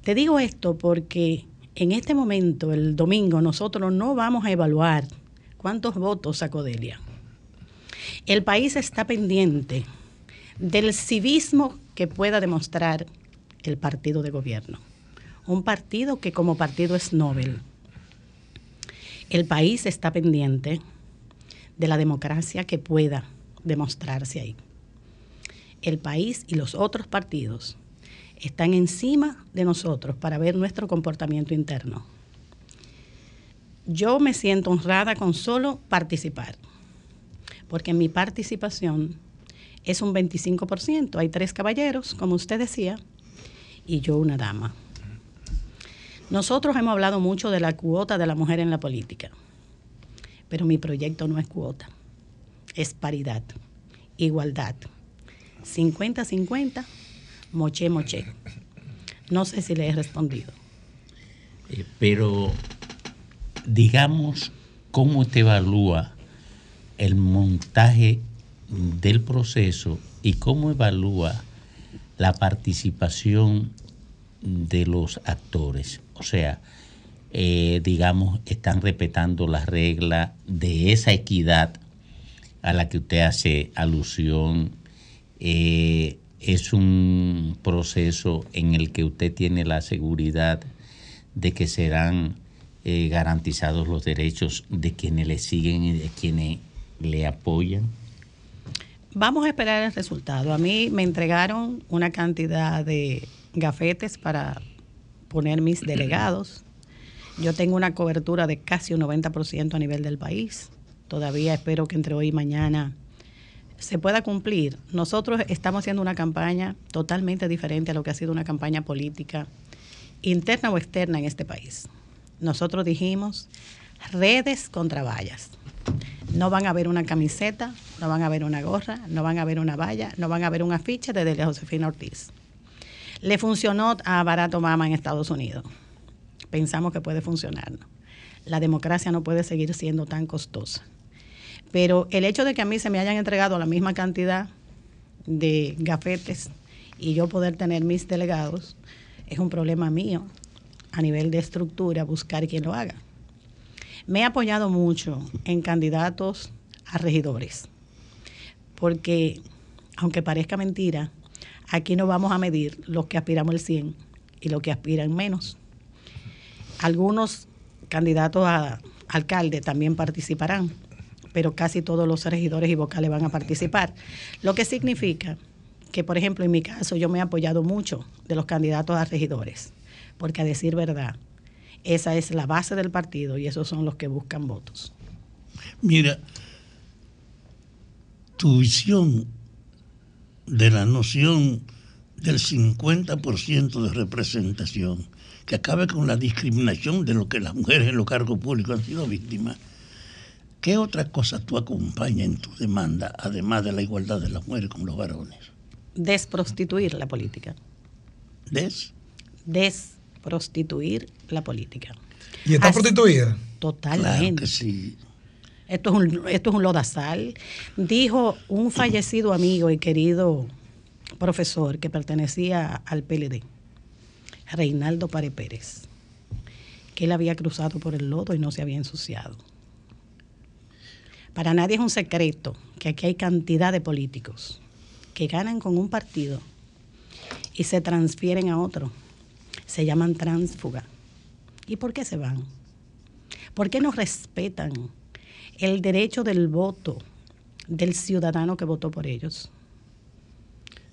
Te digo esto porque en este momento, el domingo, nosotros no vamos a evaluar cuántos votos sacó Delia. El país está pendiente del civismo que pueda demostrar el partido de gobierno. Un partido que como partido es Nobel. El país está pendiente de la democracia que pueda demostrarse ahí. El país y los otros partidos están encima de nosotros para ver nuestro comportamiento interno. Yo me siento honrada con solo participar, porque mi participación es un 25%. Hay tres caballeros, como usted decía, y yo una dama. Nosotros hemos hablado mucho de la cuota de la mujer en la política, pero mi proyecto no es cuota, es paridad, igualdad, 50-50, moché, moché. No sé si le he respondido. Eh, pero digamos, ¿cómo te evalúa el montaje del proceso y cómo evalúa la participación de los actores? O sea, eh, digamos, están respetando la regla de esa equidad a la que usted hace alusión. Eh, es un proceso en el que usted tiene la seguridad de que serán eh, garantizados los derechos de quienes le siguen y de quienes le apoyan? Vamos a esperar el resultado. A mí me entregaron una cantidad de gafetes para poner mis delegados. Yo tengo una cobertura de casi un 90% a nivel del país. Todavía espero que entre hoy y mañana se pueda cumplir. Nosotros estamos haciendo una campaña totalmente diferente a lo que ha sido una campaña política interna o externa en este país nosotros dijimos redes contra vallas. No van a ver una camiseta, no van a ver una gorra, no van a ver una valla, no van a ver un afiche de Josefina Ortiz. Le funcionó a Barato Mama en Estados Unidos. Pensamos que puede funcionar. La democracia no puede seguir siendo tan costosa. Pero el hecho de que a mí se me hayan entregado la misma cantidad de gafetes y yo poder tener mis delegados es un problema mío a nivel de estructura buscar quien lo haga. Me he apoyado mucho en candidatos a regidores, porque aunque parezca mentira, aquí no vamos a medir los que aspiramos el 100 y los que aspiran menos. Algunos candidatos a alcalde también participarán, pero casi todos los regidores y vocales van a participar. Lo que significa que, por ejemplo, en mi caso yo me he apoyado mucho de los candidatos a regidores porque a decir verdad, esa es la base del partido y esos son los que buscan votos. Mira, tu visión de la noción del 50% de representación, que acabe con la discriminación de lo que las mujeres en los cargos públicos han sido víctimas, ¿qué otra cosa tú acompañas en tu demanda, además de la igualdad de las mujeres con los varones? Desprostituir la política. ¿Des? Des prostituir la política. ¿Y está prostituida? Totalmente. sí. Esto es, un, esto es un lodazal. Dijo un fallecido amigo y querido profesor que pertenecía al PLD, Reinaldo Pare Pérez, que él había cruzado por el lodo y no se había ensuciado. Para nadie es un secreto que aquí hay cantidad de políticos que ganan con un partido y se transfieren a otro se llaman tránsfuga. ¿Y por qué se van? ¿Por qué no respetan el derecho del voto del ciudadano que votó por ellos?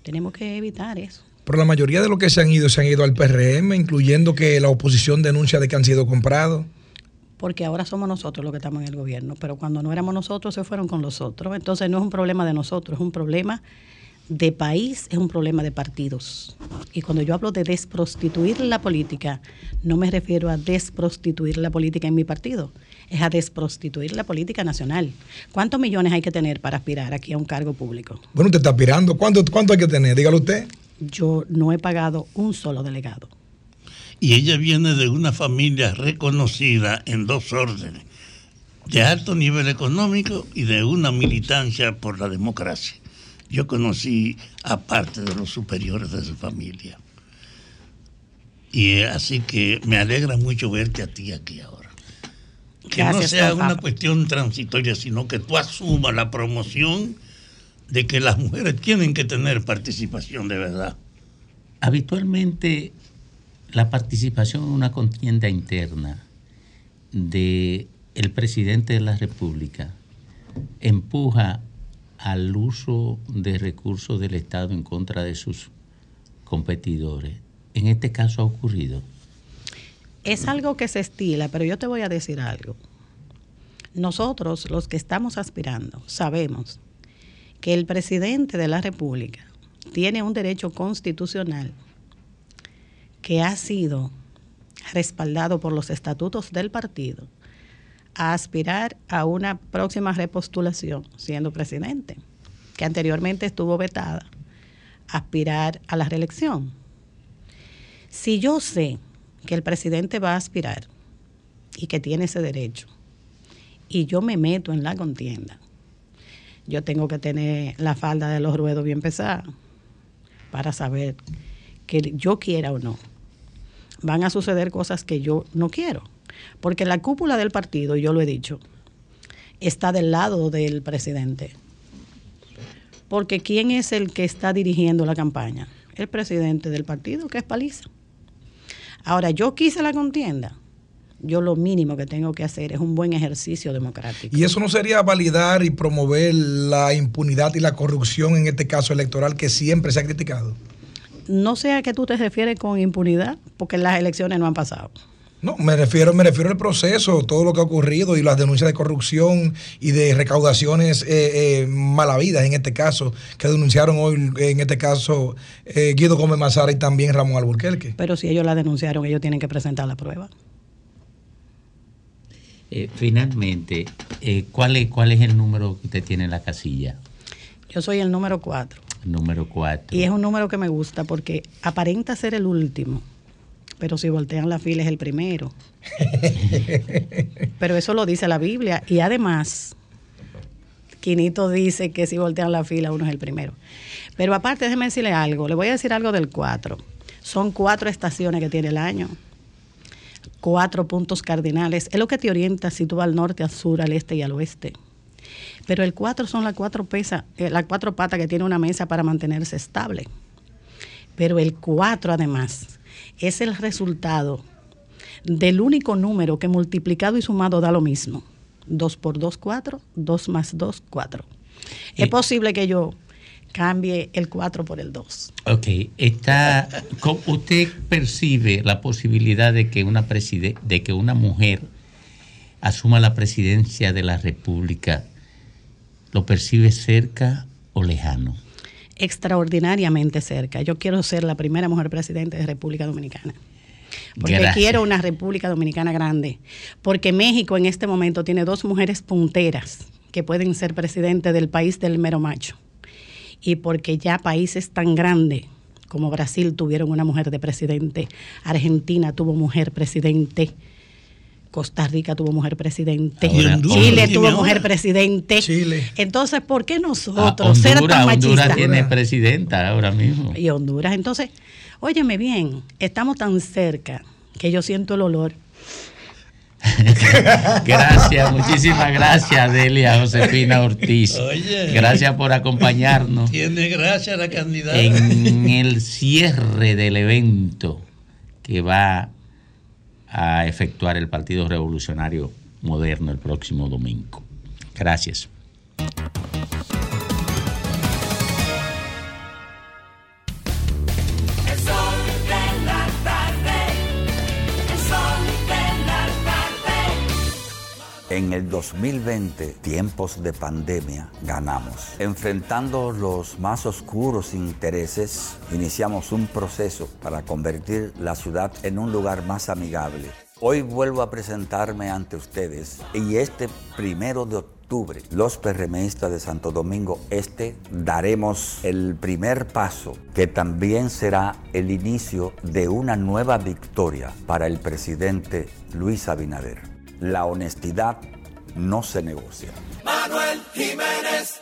Tenemos que evitar eso. Pero la mayoría de los que se han ido se han ido al PRM, incluyendo que la oposición denuncia de que han sido comprados. Porque ahora somos nosotros los que estamos en el gobierno, pero cuando no éramos nosotros se fueron con los otros. Entonces no es un problema de nosotros, es un problema de país es un problema de partidos. Y cuando yo hablo de desprostituir la política, no me refiero a desprostituir la política en mi partido, es a desprostituir la política nacional. ¿Cuántos millones hay que tener para aspirar aquí a un cargo público? Bueno, usted está aspirando. ¿Cuánto, cuánto hay que tener? Dígalo usted. Yo no he pagado un solo delegado. y ella viene de una familia reconocida en dos órdenes, de alto nivel económico y de una militancia por la democracia. Yo conocí a parte de los superiores de su familia. Y eh, así que me alegra mucho verte a ti aquí ahora. Que no sea una cuestión transitoria, sino que tú asumas la promoción de que las mujeres tienen que tener participación de verdad. Habitualmente la participación en una contienda interna de el presidente de la República empuja al uso de recursos del Estado en contra de sus competidores. En este caso ha ocurrido. Es algo que se estila, pero yo te voy a decir algo. Nosotros, los que estamos aspirando, sabemos que el presidente de la República tiene un derecho constitucional que ha sido respaldado por los estatutos del partido a aspirar a una próxima repostulación siendo presidente, que anteriormente estuvo vetada, aspirar a la reelección. Si yo sé que el presidente va a aspirar y que tiene ese derecho, y yo me meto en la contienda, yo tengo que tener la falda de los ruedos bien pesada para saber que yo quiera o no. Van a suceder cosas que yo no quiero. Porque la cúpula del partido, yo lo he dicho, está del lado del presidente. Porque ¿quién es el que está dirigiendo la campaña? El presidente del partido, que es Paliza. Ahora, yo quise la contienda. Yo lo mínimo que tengo que hacer es un buen ejercicio democrático. Y eso no sería validar y promover la impunidad y la corrupción en este caso electoral que siempre se ha criticado. No sé a qué tú te refieres con impunidad, porque las elecciones no han pasado. No, me refiero, me refiero al proceso, todo lo que ha ocurrido y las denuncias de corrupción y de recaudaciones eh, eh, malavidas en este caso, que denunciaron hoy en este caso eh, Guido Gómez Mazara y también Ramón Alburquerque. Pero si ellos la denunciaron, ellos tienen que presentar la prueba. Eh, finalmente, eh, ¿cuál, es, ¿cuál es el número que usted tiene en la casilla? Yo soy el número cuatro. Número 4. Y es un número que me gusta porque aparenta ser el último, pero si voltean la fila es el primero. pero eso lo dice la Biblia. Y además, Quinito dice que si voltean la fila uno es el primero. Pero aparte, déjeme decirle algo. Le voy a decir algo del 4. Son cuatro estaciones que tiene el año. Cuatro puntos cardinales. Es lo que te orienta si tú vas al norte, al sur, al este y al oeste. Pero el 4 son las cuatro, pesa, eh, las cuatro patas que tiene una mesa para mantenerse estable. Pero el 4 además es el resultado del único número que multiplicado y sumado da lo mismo. 2 por 2, 4, 2 más 2, 4. Es posible que yo cambie el 4 por el 2. Ok, está, ¿cómo ¿usted percibe la posibilidad de que, una preside- de que una mujer asuma la presidencia de la República? ¿Lo percibe cerca o lejano? Extraordinariamente cerca. Yo quiero ser la primera mujer presidente de República Dominicana. Porque Gracias. quiero una República Dominicana grande. Porque México en este momento tiene dos mujeres punteras que pueden ser presidente del país del mero macho. Y porque ya países tan grandes como Brasil tuvieron una mujer de presidente, Argentina tuvo mujer presidente, Costa Rica tuvo mujer presidente, Ahora, Chile Honduras tuvo mujer presidente. Entonces, ¿por qué Ah, nosotros ser Honduras, tan Honduras machistas? tiene presidenta ahora mismo. y Honduras. Entonces, óyeme bien, estamos tan cerca que yo siento el olor. Gracias, muchísimas gracias, Delia Josefina Ortiz. Oye. Gracias por acompañarnos Tiene gracia la candidata. en el cierre del evento que va a efectuar el Partido Revolucionario Moderno el próximo domingo. Gracias. En el 2020, tiempos de pandemia, ganamos. Enfrentando los más oscuros intereses, iniciamos un proceso para convertir la ciudad en un lugar más amigable. Hoy vuelvo a presentarme ante ustedes y este primero de octubre los PRMistas de Santo Domingo Este daremos el primer paso que también será el inicio de una nueva victoria para el presidente Luis Abinader. La honestidad no se negocia. Manuel Jiménez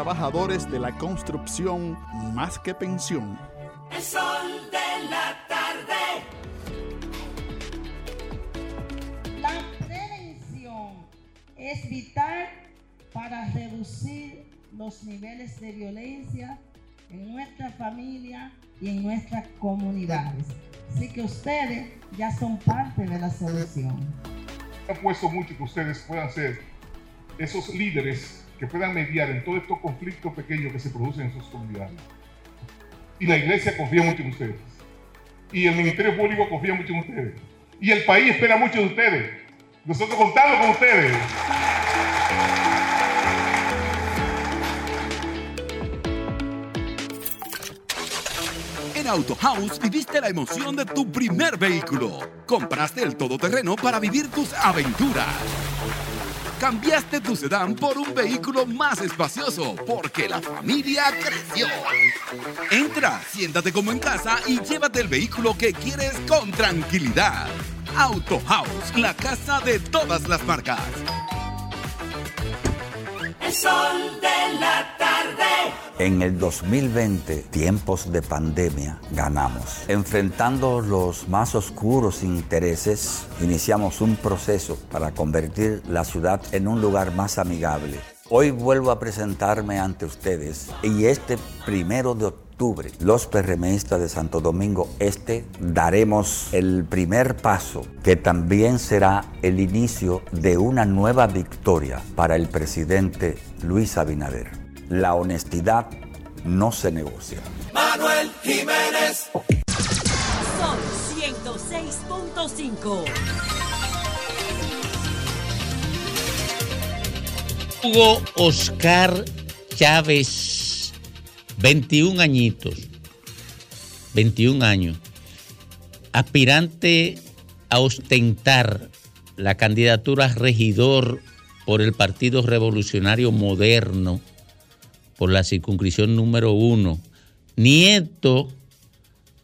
de la construcción más que pensión. El sol de la tarde. La prevención es vital para reducir los niveles de violencia en nuestra familia y en nuestras comunidades. Así que ustedes ya son parte de la solución. He puesto mucho que ustedes puedan ser esos líderes que puedan mediar en todos estos conflictos pequeños que se producen en sus comunidades. Y la iglesia confía mucho en ustedes. Y el Ministerio Público confía mucho en ustedes. Y el país espera mucho de ustedes. Nosotros contamos con ustedes. En Auto House viviste la emoción de tu primer vehículo. Compraste el todoterreno para vivir tus aventuras. Cambiaste tu sedán por un vehículo más espacioso porque la familia creció. Entra, siéntate como en casa y llévate el vehículo que quieres con tranquilidad. Auto House, la casa de todas las marcas. Sol de la tarde. En el 2020, tiempos de pandemia, ganamos. Enfrentando los más oscuros intereses, iniciamos un proceso para convertir la ciudad en un lugar más amigable. Hoy vuelvo a presentarme ante ustedes y este primero de octubre, los PRMistas de Santo Domingo Este daremos el primer paso que también será el inicio de una nueva victoria para el presidente Luis Abinader. La honestidad no se negocia. Manuel Jiménez. Son 106.5. Hugo Oscar Chávez, 21 añitos, 21 años, aspirante a ostentar la candidatura a regidor por el Partido Revolucionario Moderno, por la circunscripción número uno, nieto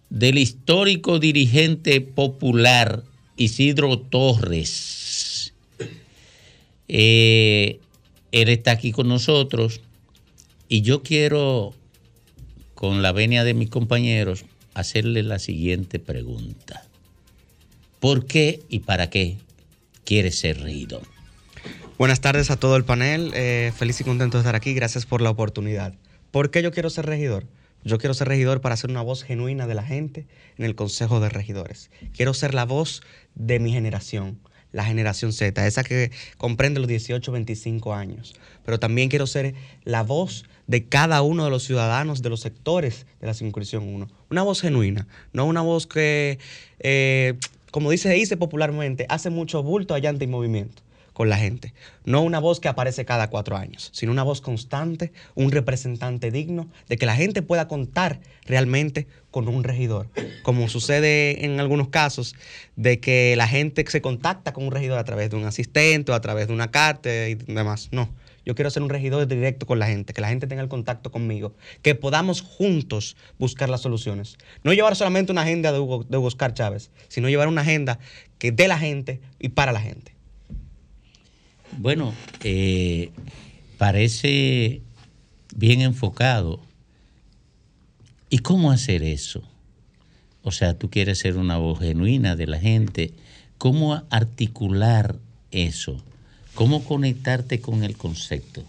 del histórico dirigente popular Isidro Torres. Eh, él está aquí con nosotros y yo quiero, con la venia de mis compañeros, hacerle la siguiente pregunta. ¿Por qué y para qué quiere ser regidor? Buenas tardes a todo el panel. eh, feliz y contento de estar aquí. Gracias por la oportunidad. ¿Por qué yo quiero ser regidor? Yo quiero ser regidor para ser una voz genuina de la gente en el Consejo de Regidores. Quiero ser la voz de mi generación, la generación Z, esa que comprende los 18, 25 años. Pero también quiero ser la voz de cada uno de los ciudadanos de los sectores de la circunscripción 1. Una voz genuina, no una voz que, eh, como dice, dice popularmente, hace mucho bulto, allante y movimiento con la gente. No una voz que aparece cada cuatro años, sino una voz constante, un representante digno de que la gente pueda contar realmente con un regidor. Como sucede en algunos casos, de que la gente se contacta con un regidor a través de un asistente o a través de una carta y demás. No. Yo quiero ser un regidor directo con la gente, que la gente tenga el contacto conmigo, que podamos juntos buscar las soluciones. No llevar solamente una agenda de Hugo, Oscar Chávez, sino llevar una agenda que de la gente y para la gente. Bueno, eh, parece bien enfocado. ¿Y cómo hacer eso? O sea, tú quieres ser una voz genuina de la gente. ¿Cómo articular eso? ¿Cómo conectarte con el concepto?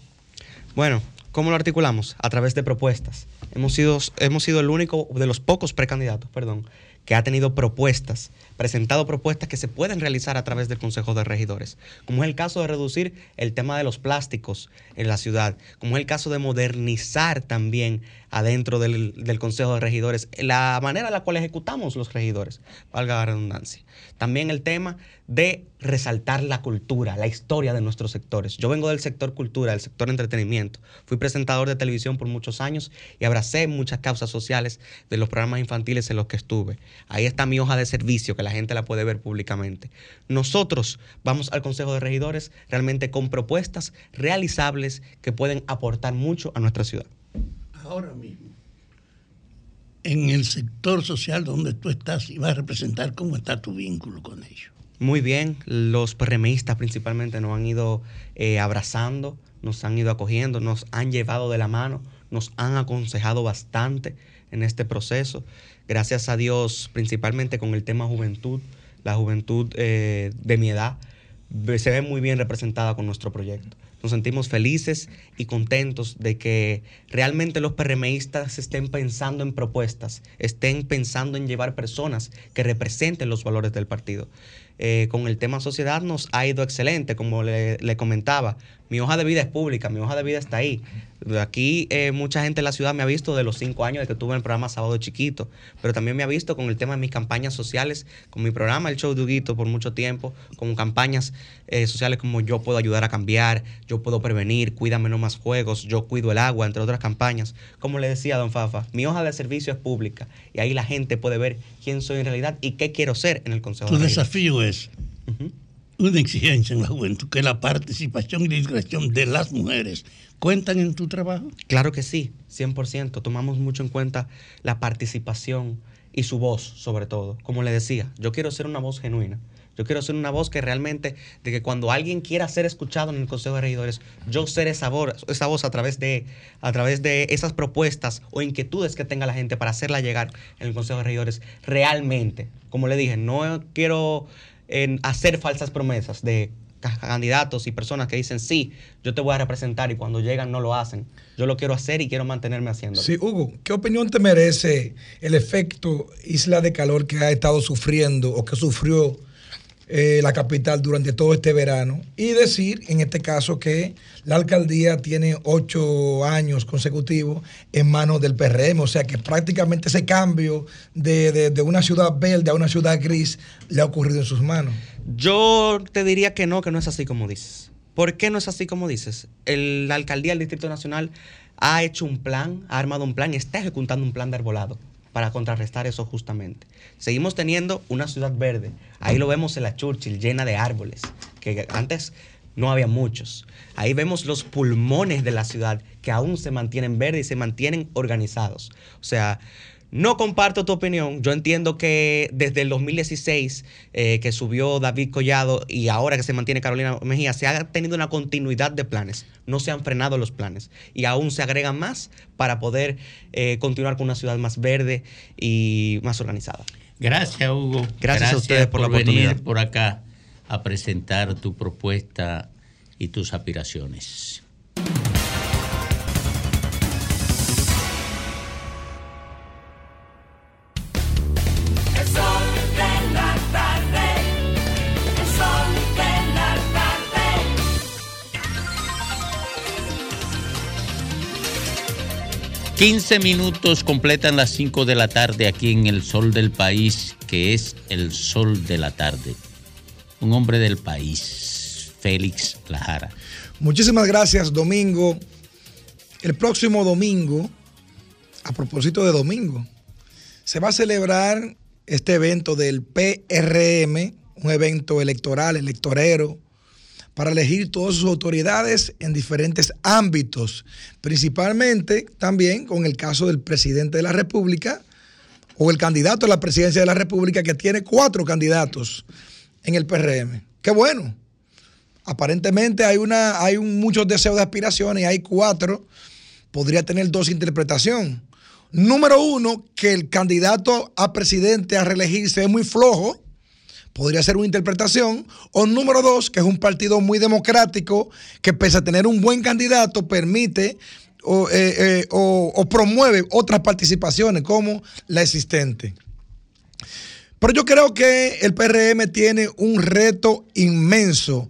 Bueno, ¿cómo lo articulamos? A través de propuestas. Hemos sido, hemos sido el único de los pocos precandidatos, perdón, que ha tenido propuestas, presentado propuestas que se pueden realizar a través del Consejo de Regidores, como es el caso de reducir el tema de los plásticos en la ciudad, como es el caso de modernizar también adentro del, Consejo de Regidores la manera en la cual ejecutamos los regidores, valga la redundancia. También el tema de resaltar la cultura, la historia de nuestros sectores. Yo vengo del sector cultura, del sector entretenimiento. Fui presentador de televisión por muchos años y abracé muchas causas sociales de los programas infantiles en los que estuve. Ahí está mi hoja de servicio, que la gente la puede ver públicamente. Nosotros vamos al Consejo de Regidores realmente con propuestas realizables que pueden aportar mucho a nuestra ciudad. Ahora mismo, en el sector social donde tú estás y vas a representar, ¿cómo está tu vínculo con ellos? Muy bien, los PRMistas principalmente nos han ido eh, abrazando, nos han ido acogiendo, nos han llevado de la mano, nos han aconsejado bastante en este proceso. Gracias a Dios, principalmente con el tema juventud, la juventud eh, de mi edad se ve muy bien representada con nuestro proyecto. Nos sentimos felices y contentos de que realmente los PRMistas estén pensando en propuestas, estén pensando en llevar personas que representen los valores del partido. Eh, con el tema sociedad nos ha ido excelente, como le, le comentaba. Mi hoja de vida es pública, mi hoja de vida está ahí. Aquí eh, mucha gente en la ciudad me ha visto de los cinco años de que tuve el programa Sábado Chiquito, pero también me ha visto con el tema de mis campañas sociales, con mi programa El Show de Huguito por mucho tiempo, con campañas eh, sociales como Yo puedo ayudar a cambiar, Yo puedo prevenir, Cuídame no más juegos, Yo cuido el agua, entre otras campañas. Como le decía don Fafa, mi hoja de servicio es pública y ahí la gente puede ver quién soy en realidad y qué quiero ser en el Consejo Tu de desafío es una exigencia en la juventud, que la participación y la integración de las mujeres cuentan en tu trabajo. Claro que sí, 100%. Tomamos mucho en cuenta la participación y su voz, sobre todo. Como le decía, yo quiero ser una voz genuina. Yo quiero ser una voz que realmente, de que cuando alguien quiera ser escuchado en el Consejo de Regidores, yo ser esa voz, esa voz a través de, a través de esas propuestas o inquietudes que tenga la gente para hacerla llegar en el Consejo de Regidores realmente. Como le dije, no quiero en hacer falsas promesas de ca- candidatos y personas que dicen sí, yo te voy a representar y cuando llegan no lo hacen. Yo lo quiero hacer y quiero mantenerme haciéndolo. Sí, Hugo, ¿qué opinión te merece el efecto isla de calor que ha estado sufriendo o que sufrió eh, la capital durante todo este verano? Y decir, en este caso, que la alcaldía tiene ocho años consecutivos en manos del PRM, o sea que prácticamente ese cambio de, de- de una ciudad verde a una ciudad gris le ha ocurrido en sus manos. Yo te diría que no, que no es así como dices. ¿Por qué no es así como dices? El- la alcaldía del Distrito Nacional ha hecho un plan, ha armado un plan está ejecutando un plan de arbolado para contrarrestar eso justamente. Seguimos teniendo una ciudad verde. Ahí lo vemos en la Churchill, llena de árboles, que antes no había muchos. Ahí vemos los pulmones de la ciudad que aún se mantienen verdes y se mantienen organizados. O sea, no comparto tu opinión. Yo entiendo que desde el 2016 eh, que subió David Collado y ahora que se mantiene Carolina Mejía, se ha tenido una continuidad de planes. No se han frenado los planes y aún se agregan más para poder eh, continuar con una ciudad más verde y más organizada. Gracias, Hugo. Gracias a ustedes por la oportunidad. venir por acá a presentar tu propuesta y tus aspiraciones. 15 minutos completan las 5 de la tarde aquí en el sol del país, que es el sol de la tarde. Un hombre del país, Félix Lajara. Muchísimas gracias, Domingo. El próximo domingo, a propósito de domingo, se va a celebrar este evento del PRM, un evento electoral, electorero, para elegir todas sus autoridades en diferentes ámbitos, principalmente también con el caso del presidente de la República o el candidato a la presidencia de la República que tiene cuatro candidatos en el PRM. Qué bueno. Aparentemente hay, una, hay muchos deseos de aspiraciones y hay cuatro. Podría tener dos interpretaciones. Número uno, que el candidato a presidente a reelegirse es muy flojo. Podría ser una interpretación. O número dos, que es un partido muy democrático que pese a tener un buen candidato permite o, eh, eh, promueve otras participaciones como la existente. Pero yo creo que el PRM tiene un reto inmenso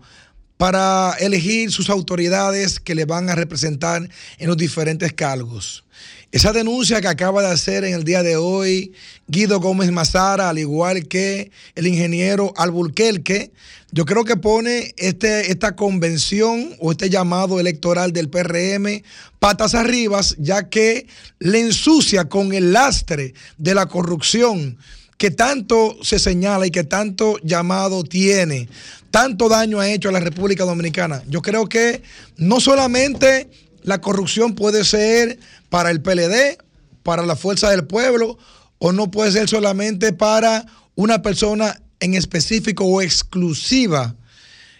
para elegir sus autoridades que le van a representar en los diferentes cargos. Esa denuncia que acaba de hacer en el día de hoy Guido Gómez Mazara, al igual que el ingeniero Alburquerque, yo creo que pone este, esta convención o este llamado electoral del PRM patas arriba, ya que le ensucia con el lastre de la corrupción que tanto se señala y que tanto llamado tiene, tanto daño ha hecho a la República Dominicana. Yo creo que no solamente la corrupción puede ser para el PLD, para la Fuerza del Pueblo, o no puede ser solamente para una persona en específico o exclusiva.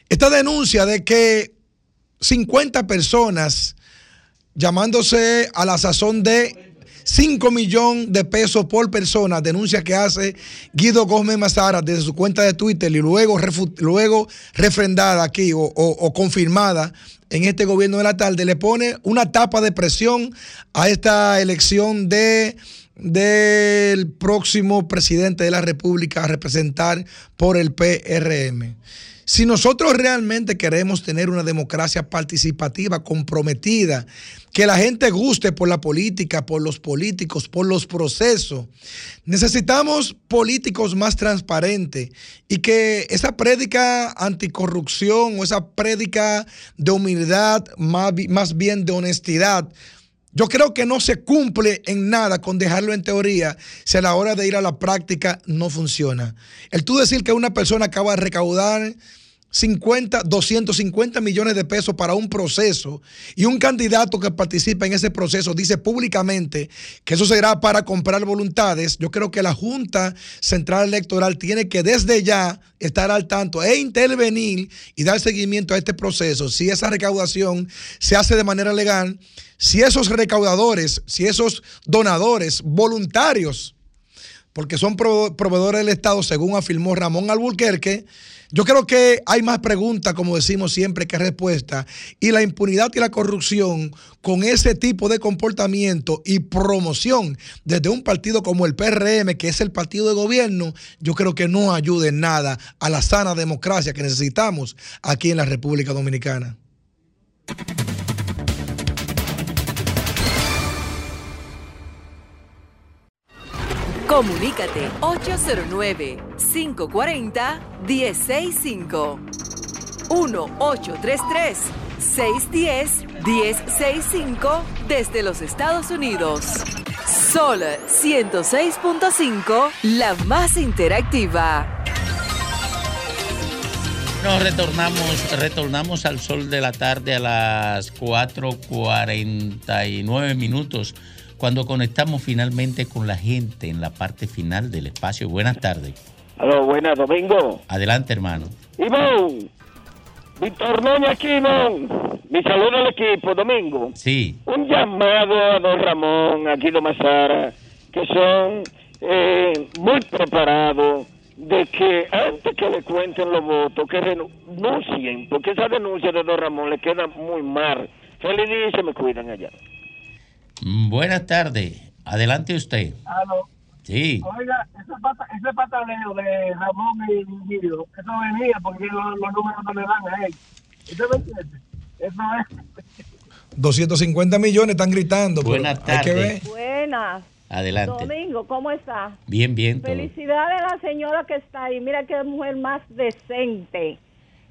Esta denuncia de que 50 personas llamándose a la sazón de 5 millones de pesos por persona, denuncia que hace Guido Gómez Mazara desde su cuenta de Twitter y luego, luego refrendada aquí o, confirmada en este gobierno de la tarde, le pone una tapa de presión a esta elección de del próximo presidente de la República a representar por el PRM. Si nosotros realmente queremos tener una democracia participativa, comprometida, que la gente guste por la política, por los políticos, por los procesos, necesitamos políticos más transparentes y que esa prédica anticorrupción o esa prédica de humildad, más, más bien de honestidad, yo creo que no se cumple en nada con dejarlo en teoría si a la hora de ir a la práctica no funciona. El tú decir que una persona acaba de recaudar 50, 250 millones de pesos para un proceso y un candidato que participa en ese proceso dice públicamente que eso será para comprar voluntades, yo creo que la Junta Central Electoral tiene que desde ya estar al tanto e intervenir y dar seguimiento a este proceso. Si esa recaudación se hace de manera legal, si esos recaudadores, si esos donadores voluntarios, porque son proveedores del Estado, según afirmó Ramón Alburquerque, yo creo que hay más preguntas, como decimos siempre, que respuestas. Y la impunidad y la corrupción con ese tipo de comportamiento y promoción desde un partido como el PRM, que es el partido de gobierno, yo creo que no ayuda en nada a la sana democracia que necesitamos aquí en la República Dominicana. Comunícate 809-540-1065. 1-833-610-1065 desde los Estados Unidos. Sol 106.5, la más interactiva. Nos retornamos, retornamos al sol de la tarde a las 4.49 minutos cuando conectamos finalmente con la gente en la parte final del espacio. Buenas tardes. Aló, buenas, Domingo. Adelante, hermano. Ivón, Víctor Noña aquí, Ivón. Mi saludo al equipo, Domingo. Sí. Un llamado a don Ramón, a Guido Mazara, que son eh, muy preparados de que antes que le cuenten los votos, que renuncien, porque esa denuncia de don Ramón le queda muy mal. Feliz y se me cuidan allá. Buenas tardes. Adelante usted. Aló. Sí. Oiga, ese, pata, ese pataleo de Ramón y Guido, eso venía porque los, los números no le dan a él. ¿Usted me entiende? Eso es. 250 millones están gritando. Buenas tardes. Buenas. Adelante. Domingo, ¿cómo está? Bien, bien. todo. Felicidades a la señora que está ahí. Mira qué mujer más decente.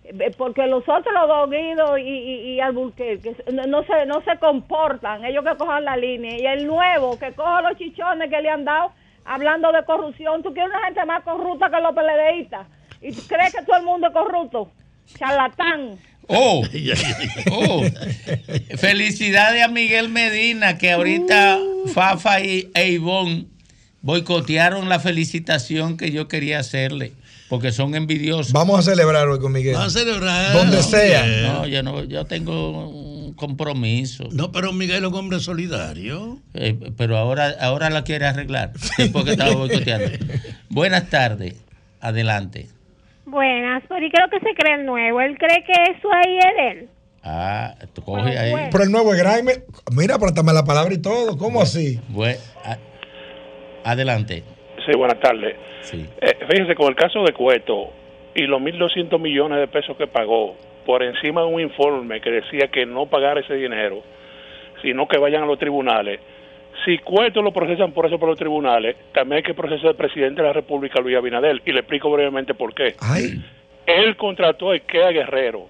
Eh, Porque los otros, los dos, Guido y, y, y Alburquerque, no, no se, no se comportan. Ellos que cojan la línea. Y el nuevo, que coja los chichones que le han dado hablando de corrupción. ¿Tú quieres una gente más corrupta que los peledeístas? ¿Y tú crees que todo el mundo es corrupto? Charlatán. Oh, oh. Felicidades a Miguel Medina, que ahorita Fafa y e Ivonne boicotearon la felicitación que yo quería hacerle, porque son envidiosos. Vamos a celebrar hoy con Miguel. Vamos a celebrar. Donde sea. No, yo no, yo tengo un compromiso. No, pero Miguel es un hombre solidario. Eh, pero ahora, ahora la quiere arreglar, después que estaba boicoteando. Buenas tardes, adelante. Buenas, pero ¿y qué es lo que se cree el nuevo? Él cree que eso ahí es de él. Ah, tú coge ahí. Pero el nuevo es Grime. Mira, pero la palabra y todo. ¿Cómo así? Bue- a- adelante. Sí, buenas tardes. Eh, fíjense, con el caso de Cueto y los 1.200 millones de pesos que pagó por encima de un informe que decía que no pagar ese dinero, sino que vayan a los tribunales. Si Cueto lo procesan por eso por los tribunales, también hay que procesar al presidente de la República, Luis Abinadel, y le explico brevemente por qué. Él contrató a Ikea Guerrero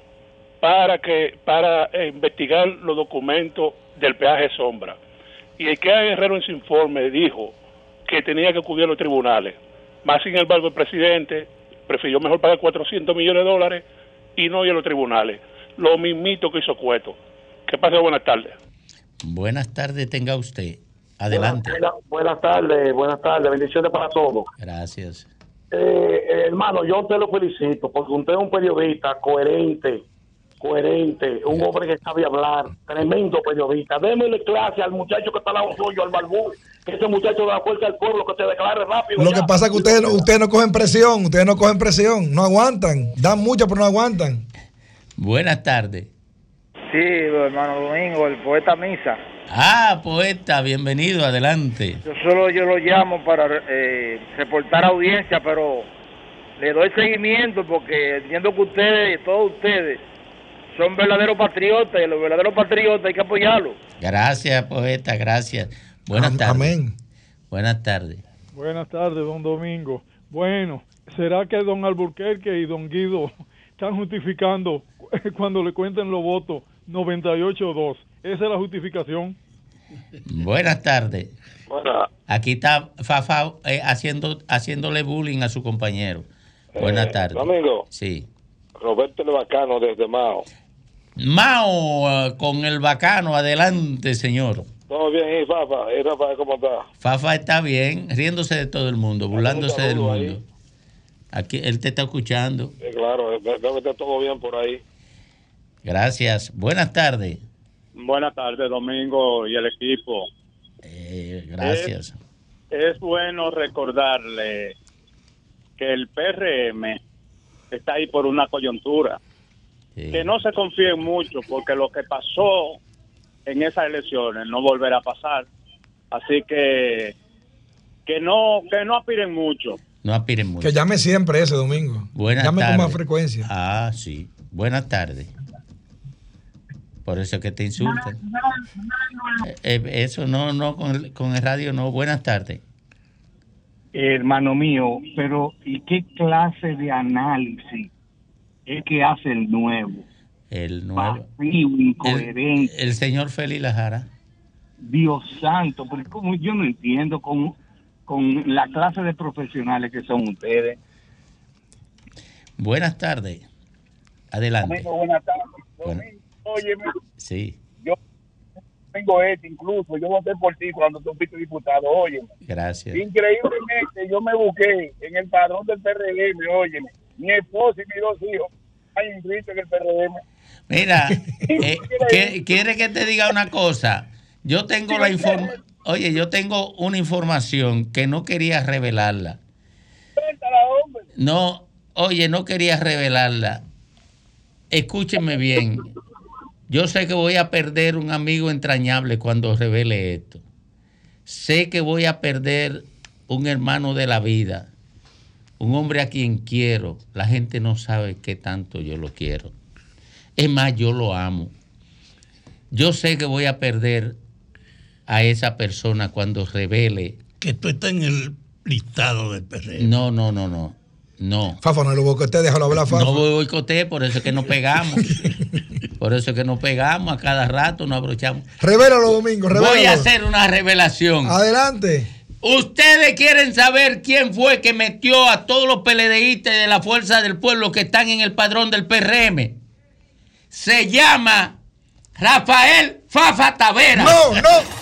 para que para eh, investigar los documentos del peaje sombra. Y Ikea Guerrero en su informe dijo que tenía que acudir a los tribunales. Más sin embargo, el presidente prefirió mejor pagar 400 millones de dólares y no ir a los tribunales. Lo mismito que hizo Cueto. Que pase buenas tardes. Buenas tardes, tenga usted. Adelante. Buenas, buenas tardes, buenas tardes, bendiciones para todos. Gracias. Eh, eh, hermano, yo te lo felicito porque usted es un periodista coherente, coherente, un hombre que sabe hablar, tremendo periodista. Démele clase al muchacho que está al lado suyo, al barbú, que ese muchacho de la fuerza del pueblo, que se declare rápido. Lo ya. que pasa es que ustedes, no- ustedes no cogen presión, ustedes no cogen presión, no aguantan, dan mucho pero no aguantan. Buenas tardes. Sí, hermano Domingo, el poeta Misa. Ah, poeta, bienvenido, adelante. Yo solo yo lo llamo para eh, reportar audiencia, pero le doy seguimiento porque entiendo que ustedes, todos ustedes, son verdaderos patriotas y los verdaderos patriotas hay que apoyarlos. Gracias, poeta, gracias. Buenas tardes. Amén. Buenas tardes. Buenas tardes, don Domingo. Bueno, ¿será que don Alburquerque y don Guido están justificando cuando le cuenten los votos 98-2? Esa es la justificación. Buenas tardes. Aquí está Fafa eh, haciendo, haciéndole bullying a su compañero. Buenas tardes. Domingo, Sí. Roberto el Bacano desde Mao. Mao eh, con el bacano, adelante, señor. ¿Todo bien, y Fafa? ¿Y Rafael cómo está? Fafa está bien, riéndose de todo el mundo, burlándose del mundo. Aquí él te está escuchando. Sí, claro, eh, creo que está todo bien por ahí. Gracias. Buenas tardes. Buenas tardes, Domingo y el equipo. Eh, gracias. Es bueno recordarle que el PRM está ahí por una coyuntura. Que no se confíen mucho porque lo que pasó en esas elecciones no volverá a pasar. Así que que no que no aspiren mucho. No aspiren mucho. Que llame siempre ese domingo. Buenas llame con más frecuencia. Ah, sí. Buenas tardes. Por eso que te insultan. Eh, eh, eso no, no, con el, con el radio no. Buenas tardes. Hermano mío, pero ¿y qué clase de análisis es que hace el nuevo? El nuevo. Vacío, incoherente. El, el señor Félix Lajara. Dios santo, porque como yo no entiendo con, con la clase de profesionales que son ustedes. Buenas tardes. Adelante. Domingo, buenas tardes. Bueno, Óyeme, sí, yo tengo este incluso, yo voté por ti cuando tú fuiste diputado, óyeme. gracias. Increíblemente yo me busqué en el padrón del PRM, óyeme, mi esposa y mis dos hijos hay inscritos en el PRM. Mira, eh, ¿qué- ¿quiere que te diga una cosa? Yo tengo la información. Oye, yo tengo una información que no quería revelarla. No, oye, no quería revelarla. Escúchenme bien. Yo sé que voy a perder un amigo entrañable cuando revele esto. Sé que voy a perder un hermano de la vida, un hombre a quien quiero. La gente no sabe qué tanto yo lo quiero. Es más, yo lo amo. Yo sé que voy a perder a esa persona cuando revele. Que tú estás en el listado del PRM. No, no, no, no. No. Fafa, no lo boicote, déjalo hablar, Fafa. No voy boicote, por eso es que nos pegamos. por eso es que nos pegamos a cada rato, nos abrochamos. Revélalo, Domingo, revélalo. Voy a hacer una revelación. Adelante. Ustedes quieren saber quién fue que metió a todos los PLDistas de la Fuerza del Pueblo que están en el padrón del PRM. Se llama Rafael Fafa Tavera. No, no.